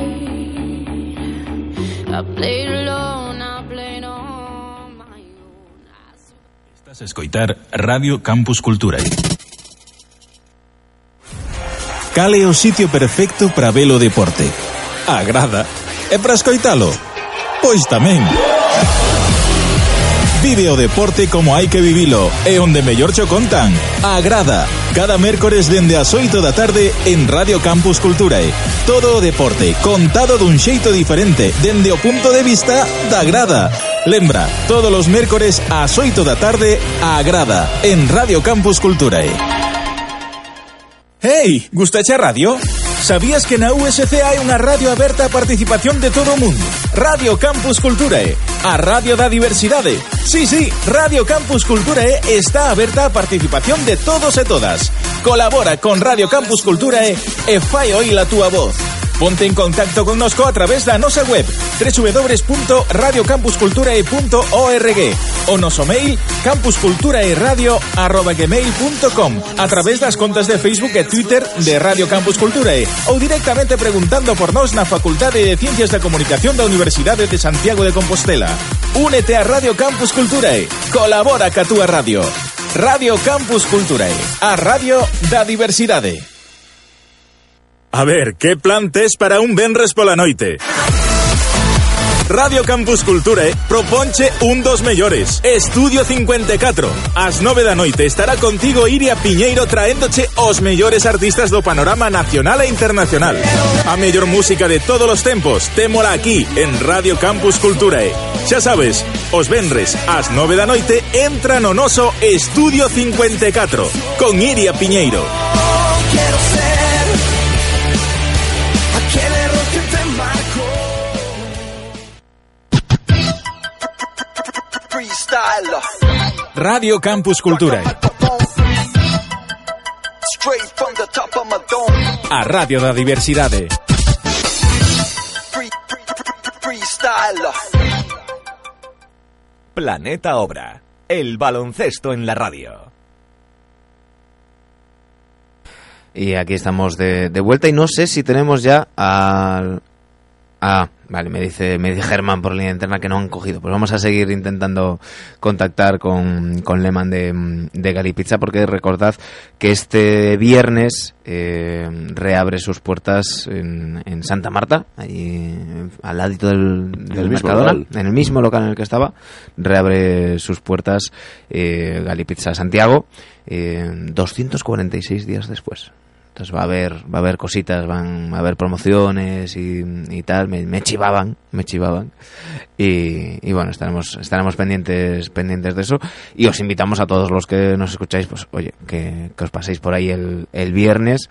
I played alone, I played on my own. Estás a escoitar Radio Campus Cultura. Cal é o sitio perfecto para ver o deporte? Agrada. É para escoitalo? Pois tamén. Pois tamén. Vive o deporte como hai que vivilo e onde mellor cho contan. Agrada, cada mércores dende as 8 da tarde en Radio Campus Culturae. Todo o deporte contado dun xeito diferente dende o punto de vista da grada. Lembra, todos os mércores ás 8 da tarde a Agrada en Radio Campus Culturae. Hey, gustache a radio? Sabías que na USC hai unha radio aberta a participación de todo o mundo? Radio Campus Culturae, a radio da diversidade. Sí, sí, Radio Campus Culturae está aberta a participación de todos e todas. Colabora con Radio Campus Culturae e fai oír a túa voz. Ponte en contacto connosco a través da nosa web www.radiocampusculturae.org o noso mail campusculturaeradio.gmail.com a través das contas de Facebook e Twitter de Radio Campus Culturae ou directamente preguntando por nós na Facultade de Ciencias da Comunicación da Universidade de Santiago de Compostela. Únete a Radio Campus Culturae. Colabora ca túa radio. Radio Campus Culturae, a radio da diversidade. A ver, que plan tes para un venres pola noite? Radio Campus Culture proponche un dos mellores. Estudio 54. As 9 da noite estará contigo Iria Piñeiro traéndoche os mellores artistas do panorama nacional e internacional. A mellor música de todos os tempos, témola aquí en Radio Campus Culture. Xa sabes, os venres ás 9 da noite entra no noso Estudio 54 con Iria Piñeiro. Radio Campus dome. A radio da diversidade. Planeta Obra. El baloncesto en la radio. Y aquí estamos de, de vuelta y no sé si tenemos ya al... Ah, vale, me dice, me dice Germán por línea interna que no han cogido. Pues vamos a seguir intentando contactar con, con Lehman de, de Galipizza porque recordad que este viernes eh, reabre sus puertas en, en Santa Marta, ahí al ladito del, del Mercadona, en el mismo local en el que estaba, reabre sus puertas eh, Galipizza Santiago, eh, 246 días después. Entonces va a haber, va a haber cositas, van a haber promociones y, tal. Me, chivaban, me chivaban. Y, bueno, estaremos, estaremos pendientes, pendientes de eso. Y os invitamos a todos los que nos escucháis, pues oye, que, os paséis por ahí el, el viernes.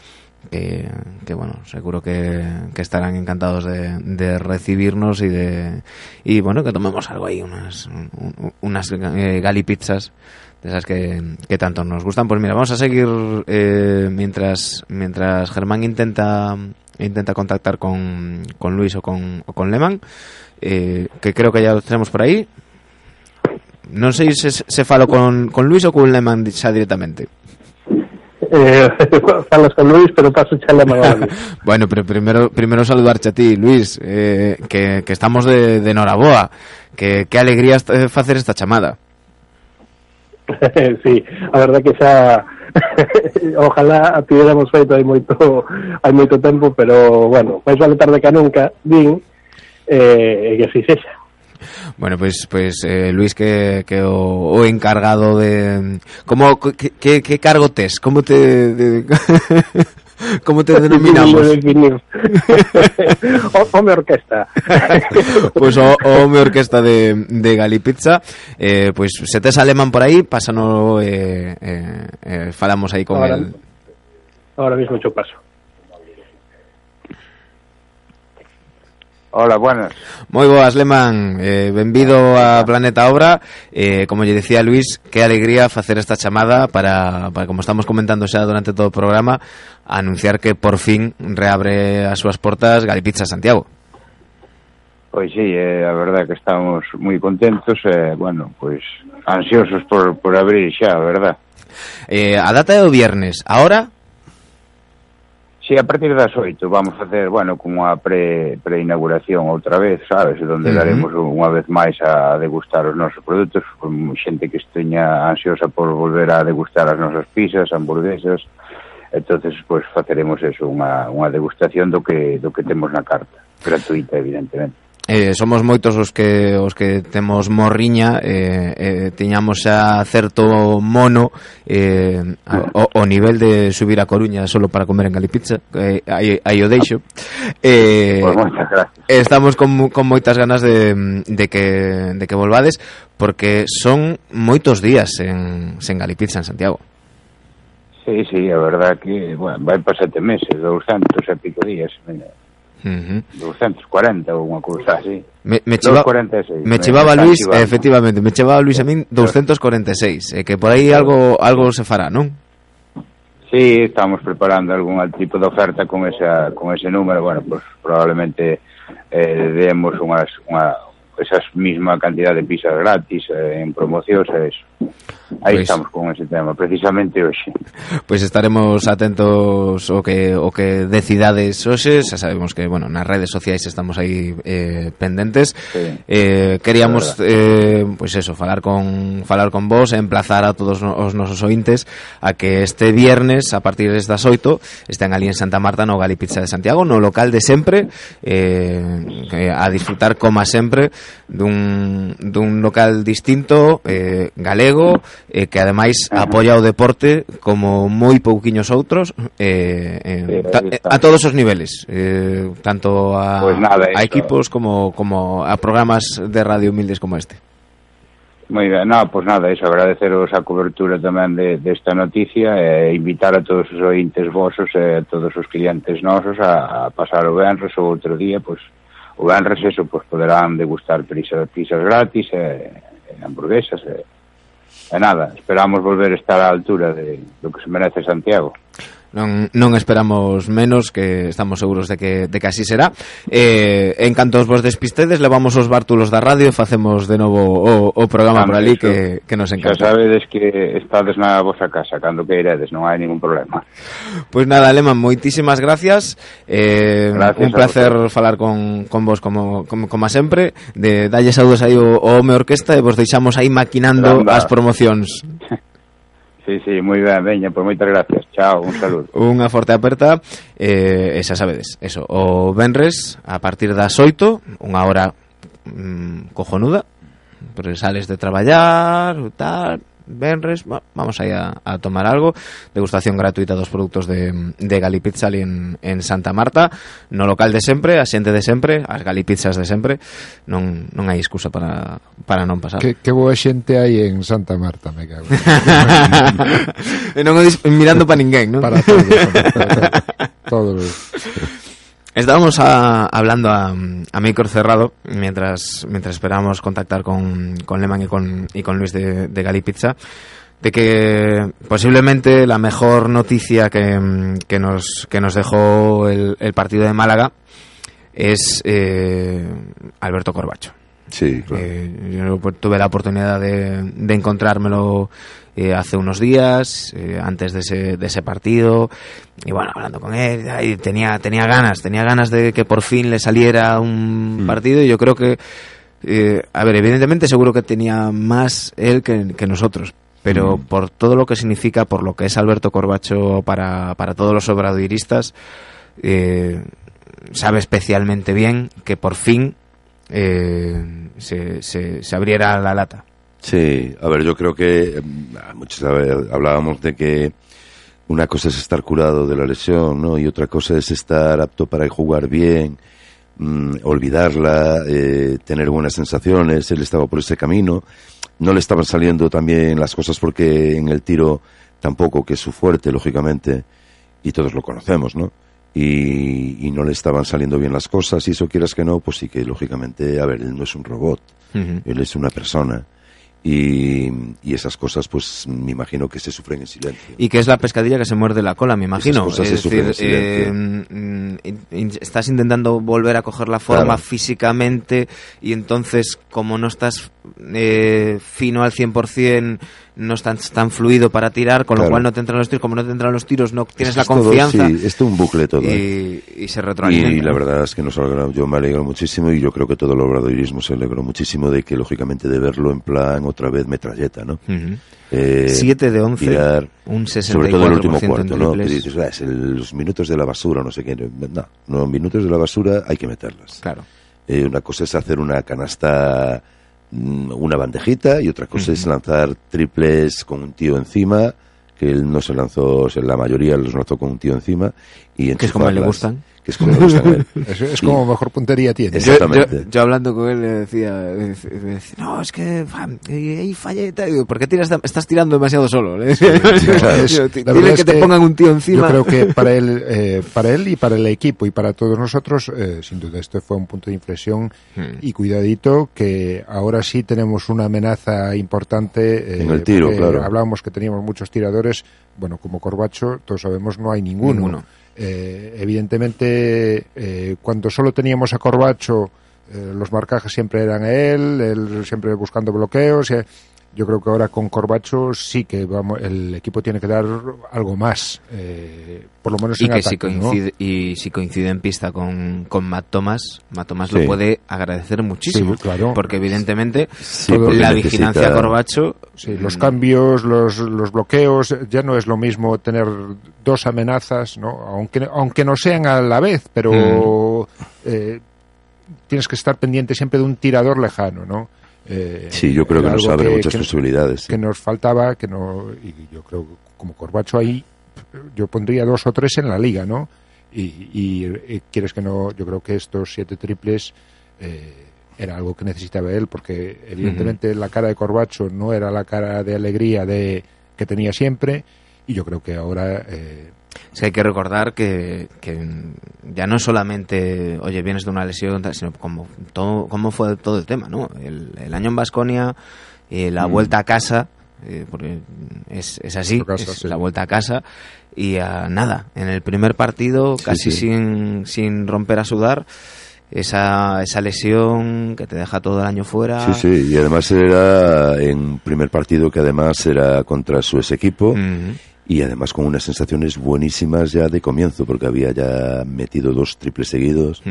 Que, que, bueno, seguro que, que estarán encantados de, de recibirnos y de y bueno, que tomemos algo ahí, unas, un- unas eh, galipizzas de esas que, que tanto nos gustan. Pues mira, vamos a seguir eh, mientras mientras Germán intenta intenta contactar con, con Luis o con, o con Lehmann, eh, que creo que ya los tenemos por ahí. No sé si se, se falo con, con Luis o con Lehmann xa directamente. Eh, falas con Luis, pero paso charla bueno, pero primero, primero saludarte a ti, Luis, eh, que, que estamos de, de Noraboa. Que, que alegría facer esta chamada. sí, a verdade que xa ojalá a tivéramos feito hai moito hai moito tempo, pero bueno, máis vale tarde que nunca, din eh, que así sexa. Bueno, pois pues, pues, eh, Luis que, que o, o encargado de como que, que, que cargo tes, como te de... Como te denominamos? home orquesta. pois pues, o, home orquesta de, de Galipizza. Eh, pois pues, se tes alemán por aí, pásanos, eh, eh, eh, falamos aí con Ahora, el... Ahora mismo hecho paso. Hola, buenas. Moi boas, Leman. Eh, benvido a Planeta Obra. Eh, como lle decía Luis, que alegría facer esta chamada para, para, como estamos comentando xa durante todo o programa, anunciar que por fin reabre as súas portas Galipizza Santiago. Pois sí, eh, a verdad que estamos moi contentos e, eh, bueno, pois ansiosos por, por abrir xa, a verdad. Eh, a data é o viernes, Ahora, Si sí, a partir das oito vamos facer, bueno, como a pre, preinauguración outra vez, sabes, onde uh -huh. daremos unha vez máis a degustar os nosos produtos, con xente que esteña ansiosa por volver a degustar as nosas pizzas, hamburguesas, entonces pois pues, faceremos eso, unha, unha degustación do que, do que temos na carta, gratuita, evidentemente eh, somos moitos os que os que temos morriña eh, eh, tiñamos xa certo mono eh, a, o, o nivel de subir a Coruña solo para comer en Galipizza eh, aí, aí o deixo. Eh, pues estamos con, con moitas ganas de, de, que, de que volvades porque son moitos días en, en Galipizza en Santiago. Sí, sí, a verdad que, bueno, vai para sete meses, 200 e pico días, mira. Uh 240 ou unha cousa así. Me, me, chiva, 246, me chivaba me Luis, chivando. efectivamente, me chivaba Luis a min 246, eh, que por aí algo algo se fará, non? Sí, estamos preparando algún tipo de oferta con esa con ese número, bueno, pues probablemente eh, demos unhas, unha, esas misma cantidad de pizzas gratis eh, en promocións e eso. Aí pois, estamos con ese tema, precisamente hoxe. Pois estaremos atentos o que o que decidades hoxe, xa sabemos que, bueno, nas redes sociais estamos aí eh, pendentes. Sí, eh, queríamos eh, pois eso, falar con falar con vos, emplazar a todos os nosos ointes a que este viernes a partir das 8 estén ali en Santa Marta no Gali Pizza de Santiago, no local de sempre, eh, a disfrutar como sempre dun, dun local distinto, eh, galego, eh, que ademais apoia o deporte como moi pouquiños outros eh, eh, sí, ta, eh, a todos os niveles eh, tanto a, pues nada, a equipos como, como a programas de radio humildes como este. Moi ben, no, pois pues nada, iso, agradeceros a cobertura tamén de, desta de noticia e eh, invitar a todos os ointes vosos e eh, a todos os clientes nosos a, a pasar o Benres ou outro día, pois pues, o Benres eso, pois pues, poderán degustar pizzas, pizzas gratis e, eh, e hamburguesas e, eh E nada, esperamos volver a estar á altura de, do que se merece Santiago non, non esperamos menos que estamos seguros de que, de que así será. Eh, en cantos vos despistedes levamos os bártulos da radio e facemos de novo o, o programa por ali que, que nos encanta. xa sabedes que estades na vosa casa cando que irades, non hai ningún problema. Pois pues nada, Aleman, moitísimas gracias, eh, gracias un placer falar con, con vos como, como, como sempre. De dalle saúdos aí o, o Home Orquesta e vos deixamos aí maquinando Granda. as promocións. Sí, sí, moi ben, veña, pois moitas gracias. Chao, un saludo. Unha forte aperta, eh, e xa sabedes, eso, o Benres, a partir das 8, unha hora mm, cojonuda, porque sales de traballar, tal, Benres, vamos ahí a, a tomar algo. Degustación gratuita dos productos de, de Galipizzali en, en Santa Marta. No local de sempre, asente de sempre, as Galipizzas de sempre. Non, non hai excusa para, para non pasar. Que, que boa xente hai en Santa Marta, me cago. e non mirando para ninguén, non? Para todos, para todos. Estábamos a- hablando a, a micro cerrado mientras, mientras esperábamos contactar con, con Lehmann y con, y con Luis de, de Galipizza de que posiblemente la mejor noticia que, que nos, que nos dejó el, el partido de Málaga es eh, Alberto Corbacho. Sí, claro. Eh, yo pues, tuve la oportunidad de, de encontrármelo eh, hace unos días, eh, antes de ese, de ese partido, y bueno, hablando con él, ay, tenía, tenía ganas, tenía ganas de que por fin le saliera un partido, y yo creo que, a ver, evidentemente seguro que tenía más él que, que nosotros, pero Mm. por todo lo que significa, por lo que es Alberto Corbacho para, para todos los obradoiristas, eh, sabe especialmente bien que por fin eh, se, se, abriera la lata. Sí, a ver, yo creo que mm, muchos a ver, hablábamos de que una cosa es estar curado de la lesión, ¿no? Y otra cosa es estar apto para jugar bien, mm, olvidarla, eh, tener buenas sensaciones. Él estaba por ese camino. No le estaban saliendo también las cosas porque en el tiro tampoco, que es su fuerte, lógicamente, y todos lo conocemos, ¿no? Y, y no le estaban saliendo bien las cosas, y eso quieras que no, pues sí que lógicamente, a ver, él no es un robot, él es una persona y, y esas cosas pues me imagino que se sufren en silencio. Y que es la pescadilla que se muerde la cola, me imagino. cosas se es decir, en eh, mm, estás intentando volver a coger la forma Claro. físicamente y entonces, como no estás eh, fino al 100%, no estás tan fluido para tirar, con lo Claro. cual no te entran los tiros. Como no te entran los tiros, no tienes Esto la es todo, confianza. sí, es un bucle todo. ¿eh? y, y se retroalimenta. Y la verdad es que nos alegra, yo me alegro muchísimo y yo creo que todo el obradoirismo se alegró muchísimo de que, lógicamente, de verlo en plan otra vez metralleta, ¿no? Ujú. Eh, Siete de once, tirar, un Sobre todo el último 64% cuarto, ¿no? Que dices, "Ah, es el- los minutos de la basura, no sé qué. No, no, minutos de la basura hay que meterlas. Claro. Eh, una cosa es hacer una canasta, una bandejita, y otra cosa es lanzar triples con un tío encima, que él no se lanzó, o sea, la mayoría los lanzó con un tío encima. Y Que es como le gustan. Que es como. Es, es mejor puntería tiene. Yo, Exactamente. yo- yo hablando con él le decía, me decía, no, es que eh, ahí fallé y tal". Digo, ¿por qué tiras, estás tirando demasiado solo? Le decía yo. Es- Digo, la "Dile verdad que te pongan un tío encima. Yo creo que para él, eh, para él y para el equipo y para todos nosotros, eh, sin duda, este fue un punto de inflexión. Hmm. Y cuidadito, que ahora sí tenemos una amenaza importante. eh, En el tiro, claro. Hablábamos que teníamos muchos tiradores. Bueno, como Corbacho, todos sabemos, no hay ninguno. Ninguno. Eh, evidentemente, eh, cuando solo teníamos a Corbacho, eh, los marcajes siempre eran él, él siempre buscando bloqueos. Yo creo que ahora con Corbacho sí que vamos, el equipo tiene que dar algo más, eh, por lo menos y en que ataque, si ¿no? coincide, y si coincide en pista con, con Matt Thomas, Matt Thomas lo puede agradecer muchísimo. Sí, claro. Porque evidentemente Sí, porque la necesita- vigilancia a Corbacho Sí, los cambios, los, los bloqueos, ya no es lo mismo tener dos amenazas, ¿no? Aunque, aunque no sean a la vez, pero eh, tienes que estar pendiente siempre de un tirador lejano, ¿no? Eh, Sí, yo creo que nos abre que- muchas que- posibilidades. sí. que nos faltaba, que no, y yo creo que como Corbacho ahí, yo pondría dos o tres en la liga, ¿no? Y, y, eh, quieres que no, yo creo que estos siete triples eh, era algo que necesitaba él, porque evidentemente la cara de Corbacho no era la cara de alegría de que tenía siempre, y yo creo que ahora eh, Hay que recordar que, que ya no solamente, oye, vienes de una lesión, sino como todo, cómo fue todo el tema, ¿no? El, el año en Basconia, la Mm. vuelta a casa, eh, porque es, es así, Vuelta a casa, es sí. la vuelta a casa, y a nada, en el primer partido, Sí, casi sí. Sin, sin romper a sudar, esa, esa lesión que te deja todo el año fuera. Sí, sí, y además era en primer partido que además era contra su ex equipo. Y además con unas sensaciones buenísimas ya de comienzo porque había ya metido dos triples seguidos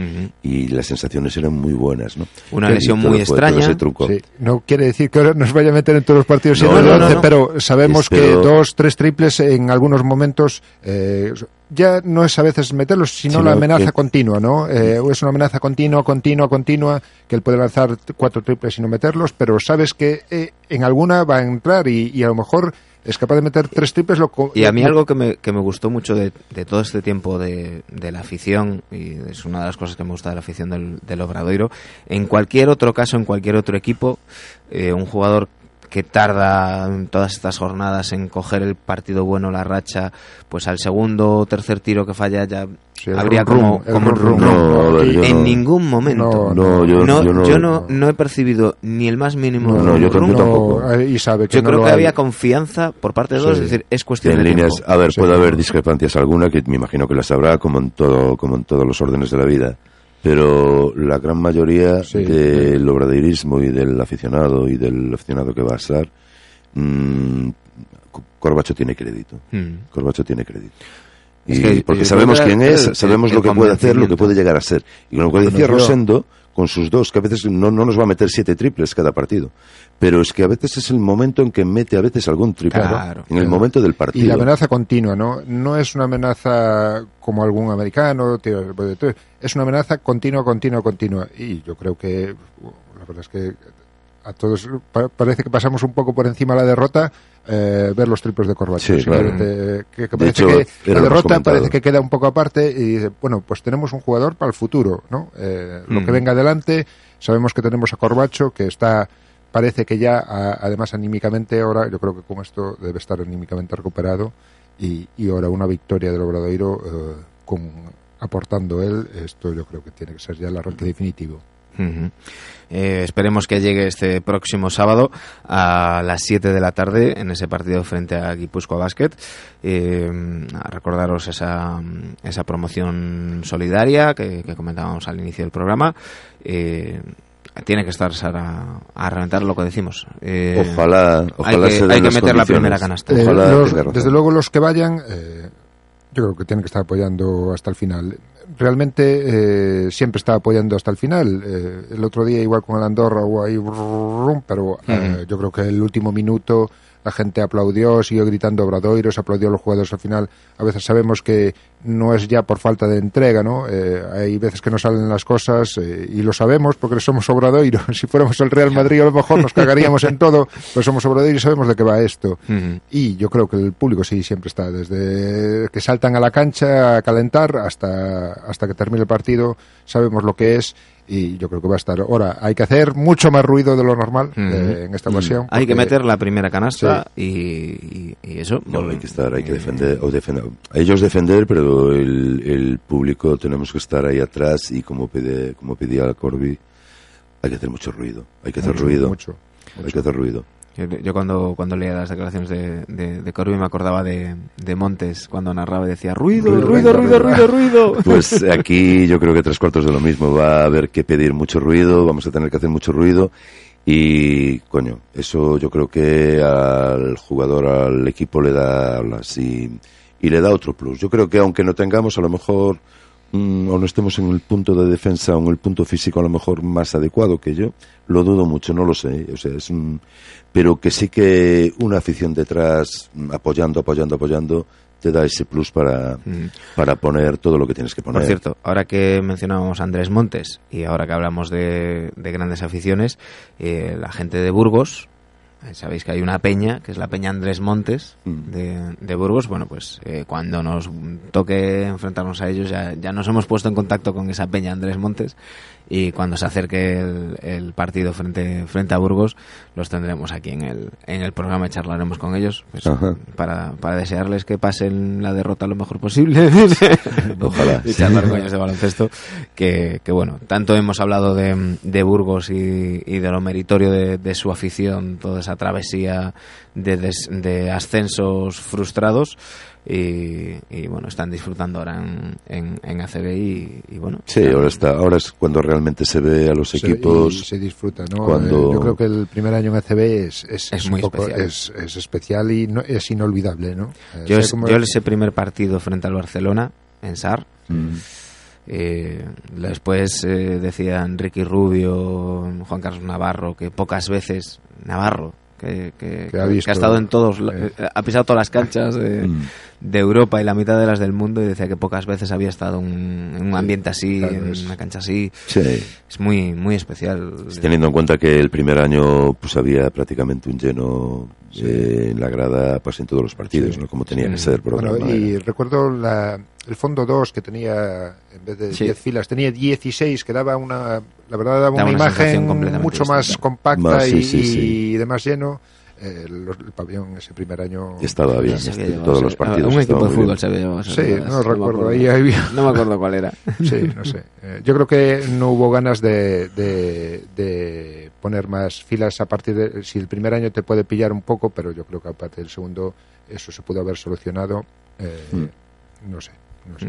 y las sensaciones eran muy buenas, ¿no? Una lesión muy fue extraña. ese truco. Sí, no quiere decir que ahora nos vaya a meter en todos los partidos No, siete de no, no, once, no. pero sabemos Espero- que dos, tres triples en algunos momentos eh, ya no es a veces meterlos, sino Sino la amenaza que- continua, ¿no? Eh, es una amenaza continua, continua, continua, que él puede lanzar cuatro triples y no meterlos, pero sabes que eh, en alguna va a entrar y, y a lo mejor es capaz de meter tres triples. Lo, Y a mí algo que me, que me gustó mucho de, de todo este tiempo de, de la afición, y es una de las cosas que me gusta de la afición del, del Obradoiro, en cualquier otro caso, en cualquier otro equipo, eh, un jugador que tarda todas estas jornadas en coger el partido bueno, la racha, pues al segundo o tercer tiro que falla ya Sí, habría rum como, como un rum rum rum. rum. No, a ver, yo En no- ningún momento. No, yo, no, yo no, yo no, no he percibido ni el más mínimo No, no, yo rum tam- yo rum. tampoco. y sabe que Yo no creo lo que hay. había confianza por parte de todos, Sí. es decir, es cuestión en de líneas, tiempo. a ver, Sí. puede haber discrepancias alguna que me imagino que las habrá como en todo, como en todos los órdenes de la vida, pero la gran mayoría Sí. del obradeirismo y del aficionado y del aficionado que va a estar, mm, Co- Corbacho tiene crédito. Mm. Corbacho tiene crédito. Y Es que porque yo sabemos quién es, el- sabemos el lo que puede hacer, lo que puede llegar a ser. Y con lo que decía Rosendo, con sus dos, que a veces no, no nos va a meter siete triples cada partido. Pero es que a veces es el momento en que mete a veces algún triple. Claro. en el momento del partido. Y la amenaza continua, ¿no? No es una amenaza como algún americano, es una amenaza continua, continua, continua. Y yo creo que, la verdad es que a todos pa- parece que pasamos un poco por encima de la derrota eh, ver los triples de Corbacho. Sí, claro. Que, De parece hecho, que la derrota comentado. parece que queda un poco aparte y dice, bueno, pues tenemos un jugador para el futuro, ¿no? Eh, Lo que Mm. venga adelante, sabemos que tenemos a Corbacho, que está parece que ya, a- además anímicamente, ahora yo creo que con esto debe estar anímicamente recuperado y, y ahora una victoria del Obradoiro eh, con, aportando él, esto yo creo que tiene que ser ya el arranque definitivo. Eh, esperemos que llegue este próximo sábado a las 7 de la tarde en ese partido frente a Guipúzcoa Basket. Eh, a recordaros esa, esa promoción solidaria que, que comentábamos al inicio del programa. Eh, tiene que estar Sara a reventar lo que decimos. Eh, Ojalá- ojalá hay que, se den hay que las meter la primera canasta. Eh, los- desde luego los que vayan, eh, yo creo que tienen que estar apoyando hasta el final. Realmente eh, siempre está apoyando hasta el final. Eh, el otro día igual con el Andorra hubo ahí, pero eh, Ujú. yo creo que el último minuto la gente aplaudió, siguió gritando Obradoiros, aplaudió a los jugadores al final. A veces sabemos que no es ya por falta de entrega, ¿no? Eh, hay veces que no salen las cosas eh, y lo sabemos porque somos Obradoiros. Si fuéramos el Real Madrid a lo mejor nos cagaríamos en todo, pero somos Obradoiros y sabemos de qué va esto. Y yo creo que el público sí siempre está, desde que saltan a la cancha a calentar hasta, hasta que termine el partido, sabemos lo que es y yo creo que va a estar. Ahora, hay que hacer mucho más ruido de lo normal eh, en esta ocasión. Hay que meter la primera canasta y, y- y eso. No, hay que estar, hay que defender, o defender. A ellos defender, pero el, el público tenemos que estar ahí atrás y como pide, como pedía Corby, hay que hacer mucho ruido, hay que hacer Mucho, ruido, mucho, hay que hacer ruido. Yo, yo cuando, cuando leía las declaraciones de, de, de Corby me acordaba de, de Montes cuando narraba y decía ruido, ruido, ruido, ruido, ruido. Pues aquí yo creo que tres cuartos de lo mismo. Va a haber que pedir mucho ruido, vamos a tener que hacer mucho ruido. Y, coño, eso yo creo que al jugador, al equipo le da alas y, y le da otro plus. Yo creo que aunque no tengamos a lo mejor, mm, o no estemos en el punto de defensa o en el punto físico a lo mejor más adecuado que yo, lo dudo mucho, no lo sé. O sea, es un, pero que sí que una afición detrás, mm, apoyando, apoyando, apoyando, te da ese plus para, Mm. para poner todo lo que tienes que poner. Por cierto, ahora que mencionábamos a Andrés Montes y ahora que hablamos de, de grandes aficiones, eh, la gente de Burgos, eh, sabéis que hay una peña, que es la peña Andrés Montes Mm. de, de Burgos, bueno, pues eh, cuando nos toque enfrentarnos a ellos ya, ya nos hemos puesto en contacto con esa peña Andrés Montes y cuando se acerque el, el partido frente, frente a Burgos los tendremos aquí en el, en el programa y charlaremos con ellos pues, para, para desearles que pasen la derrota lo mejor posible. Ojalá. y charlar con ellos de baloncesto. Que, que bueno, tanto hemos hablado de, de Burgos y, y de lo meritorio de, de su afición, toda esa travesía de, des- de ascensos frustrados. Y, y, bueno, están disfrutando ahora en, en, en ACB y, y bueno. Sí, ahora está, ahora es cuando realmente se ve a los se- equipos. se disfruta, ¿no? Cuando Eh, yo creo que el primer año en ACB es, es, Es muy poco- especial. Es, es especial y no- es inolvidable, ¿no? Eh, Yo, yo ese primer partido frente al Barcelona, en SAR, Mm. Eh, después eh, decían Ricky Rubio, Juan Carlos Navarro, que pocas veces Navarro, que, que- Que ha que visto, ha estado en todos, eh. eh, ha pisado todas las canchas de, Mm. De Europa y la mitad de las del mundo y decía que pocas veces había estado un- en un ambiente así, claro, en es- una cancha así. Sí. Es muy muy especial. Teniendo en cuenta que el primer año pues había prácticamente un lleno eh, en la grada pues en todos los partidos, Sí. ¿no? Como tenía Sí. que ser. Bueno, programa, y era. recuerdo la, el fondo 2 que tenía, en vez de Sí. 10 filas, tenía 16, que daba una, la verdad daba, Daba una, una imagen mucho más distinta. compacta Más, sí, y, sí, sí. y de más lleno. Eh, los- el pabellón ese primer año... Estaba bien, este, todos los partidos. Un equipo de fútbol se había llevado Sí, no me recuerdo, acuerdo. ahí había- No me acuerdo cuál era. Sí, no sé. Eh, yo creo que no hubo ganas de, de, de poner más filas a partir de... Si el primer año te puede pillar un poco, pero yo creo que a partir del segundo eso se pudo haber solucionado. eh, Mm. No sé, no sé.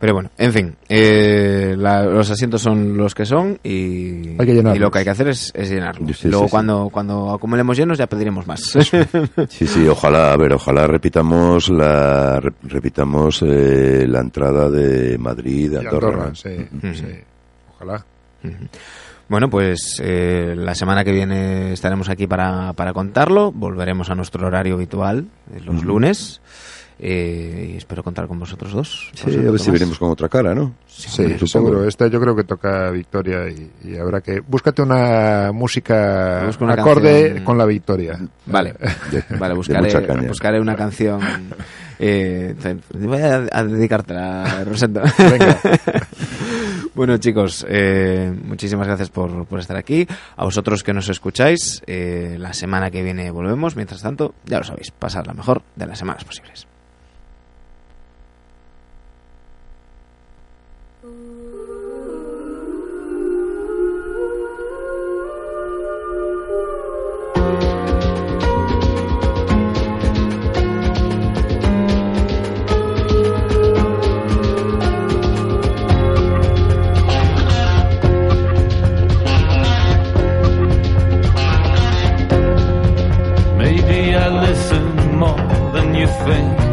Pero bueno, en fin, eh, la- los asientos son los que son y, Hay que llenarlos. y lo que hay que hacer es, es llenarlos. Sí, Luego sí. cuando, cuando acumulemos llenos ya pediremos más. Sí, sí, ojalá, a ver, ojalá repitamos la re- repitamos eh, la entrada de Madrid, de Andorra. Andorra, sí. Ojalá. Bueno, pues eh, la semana que viene estaremos aquí para, para contarlo. Volveremos a nuestro horario habitual, eh, los lunes. Eh, y espero contar con vosotros dos. Sí, Vosotros, a ver si Tomás. veremos con otra cara, ¿no? Sí, seguro. Esta yo creo que toca victoria y, y habrá que... Búscate una música Busco una acorde canción. con la victoria. Vale, De- vale, buscaré, buscaré una canción. Eh, voy a, a dedicártela, Rosendo. Venga. bueno, chicos, eh, muchísimas gracias por, por estar aquí. A vosotros que nos escucháis, eh, la semana que viene volvemos. Mientras tanto, ya lo sabéis, pasar la mejor de las semanas posibles. Thing.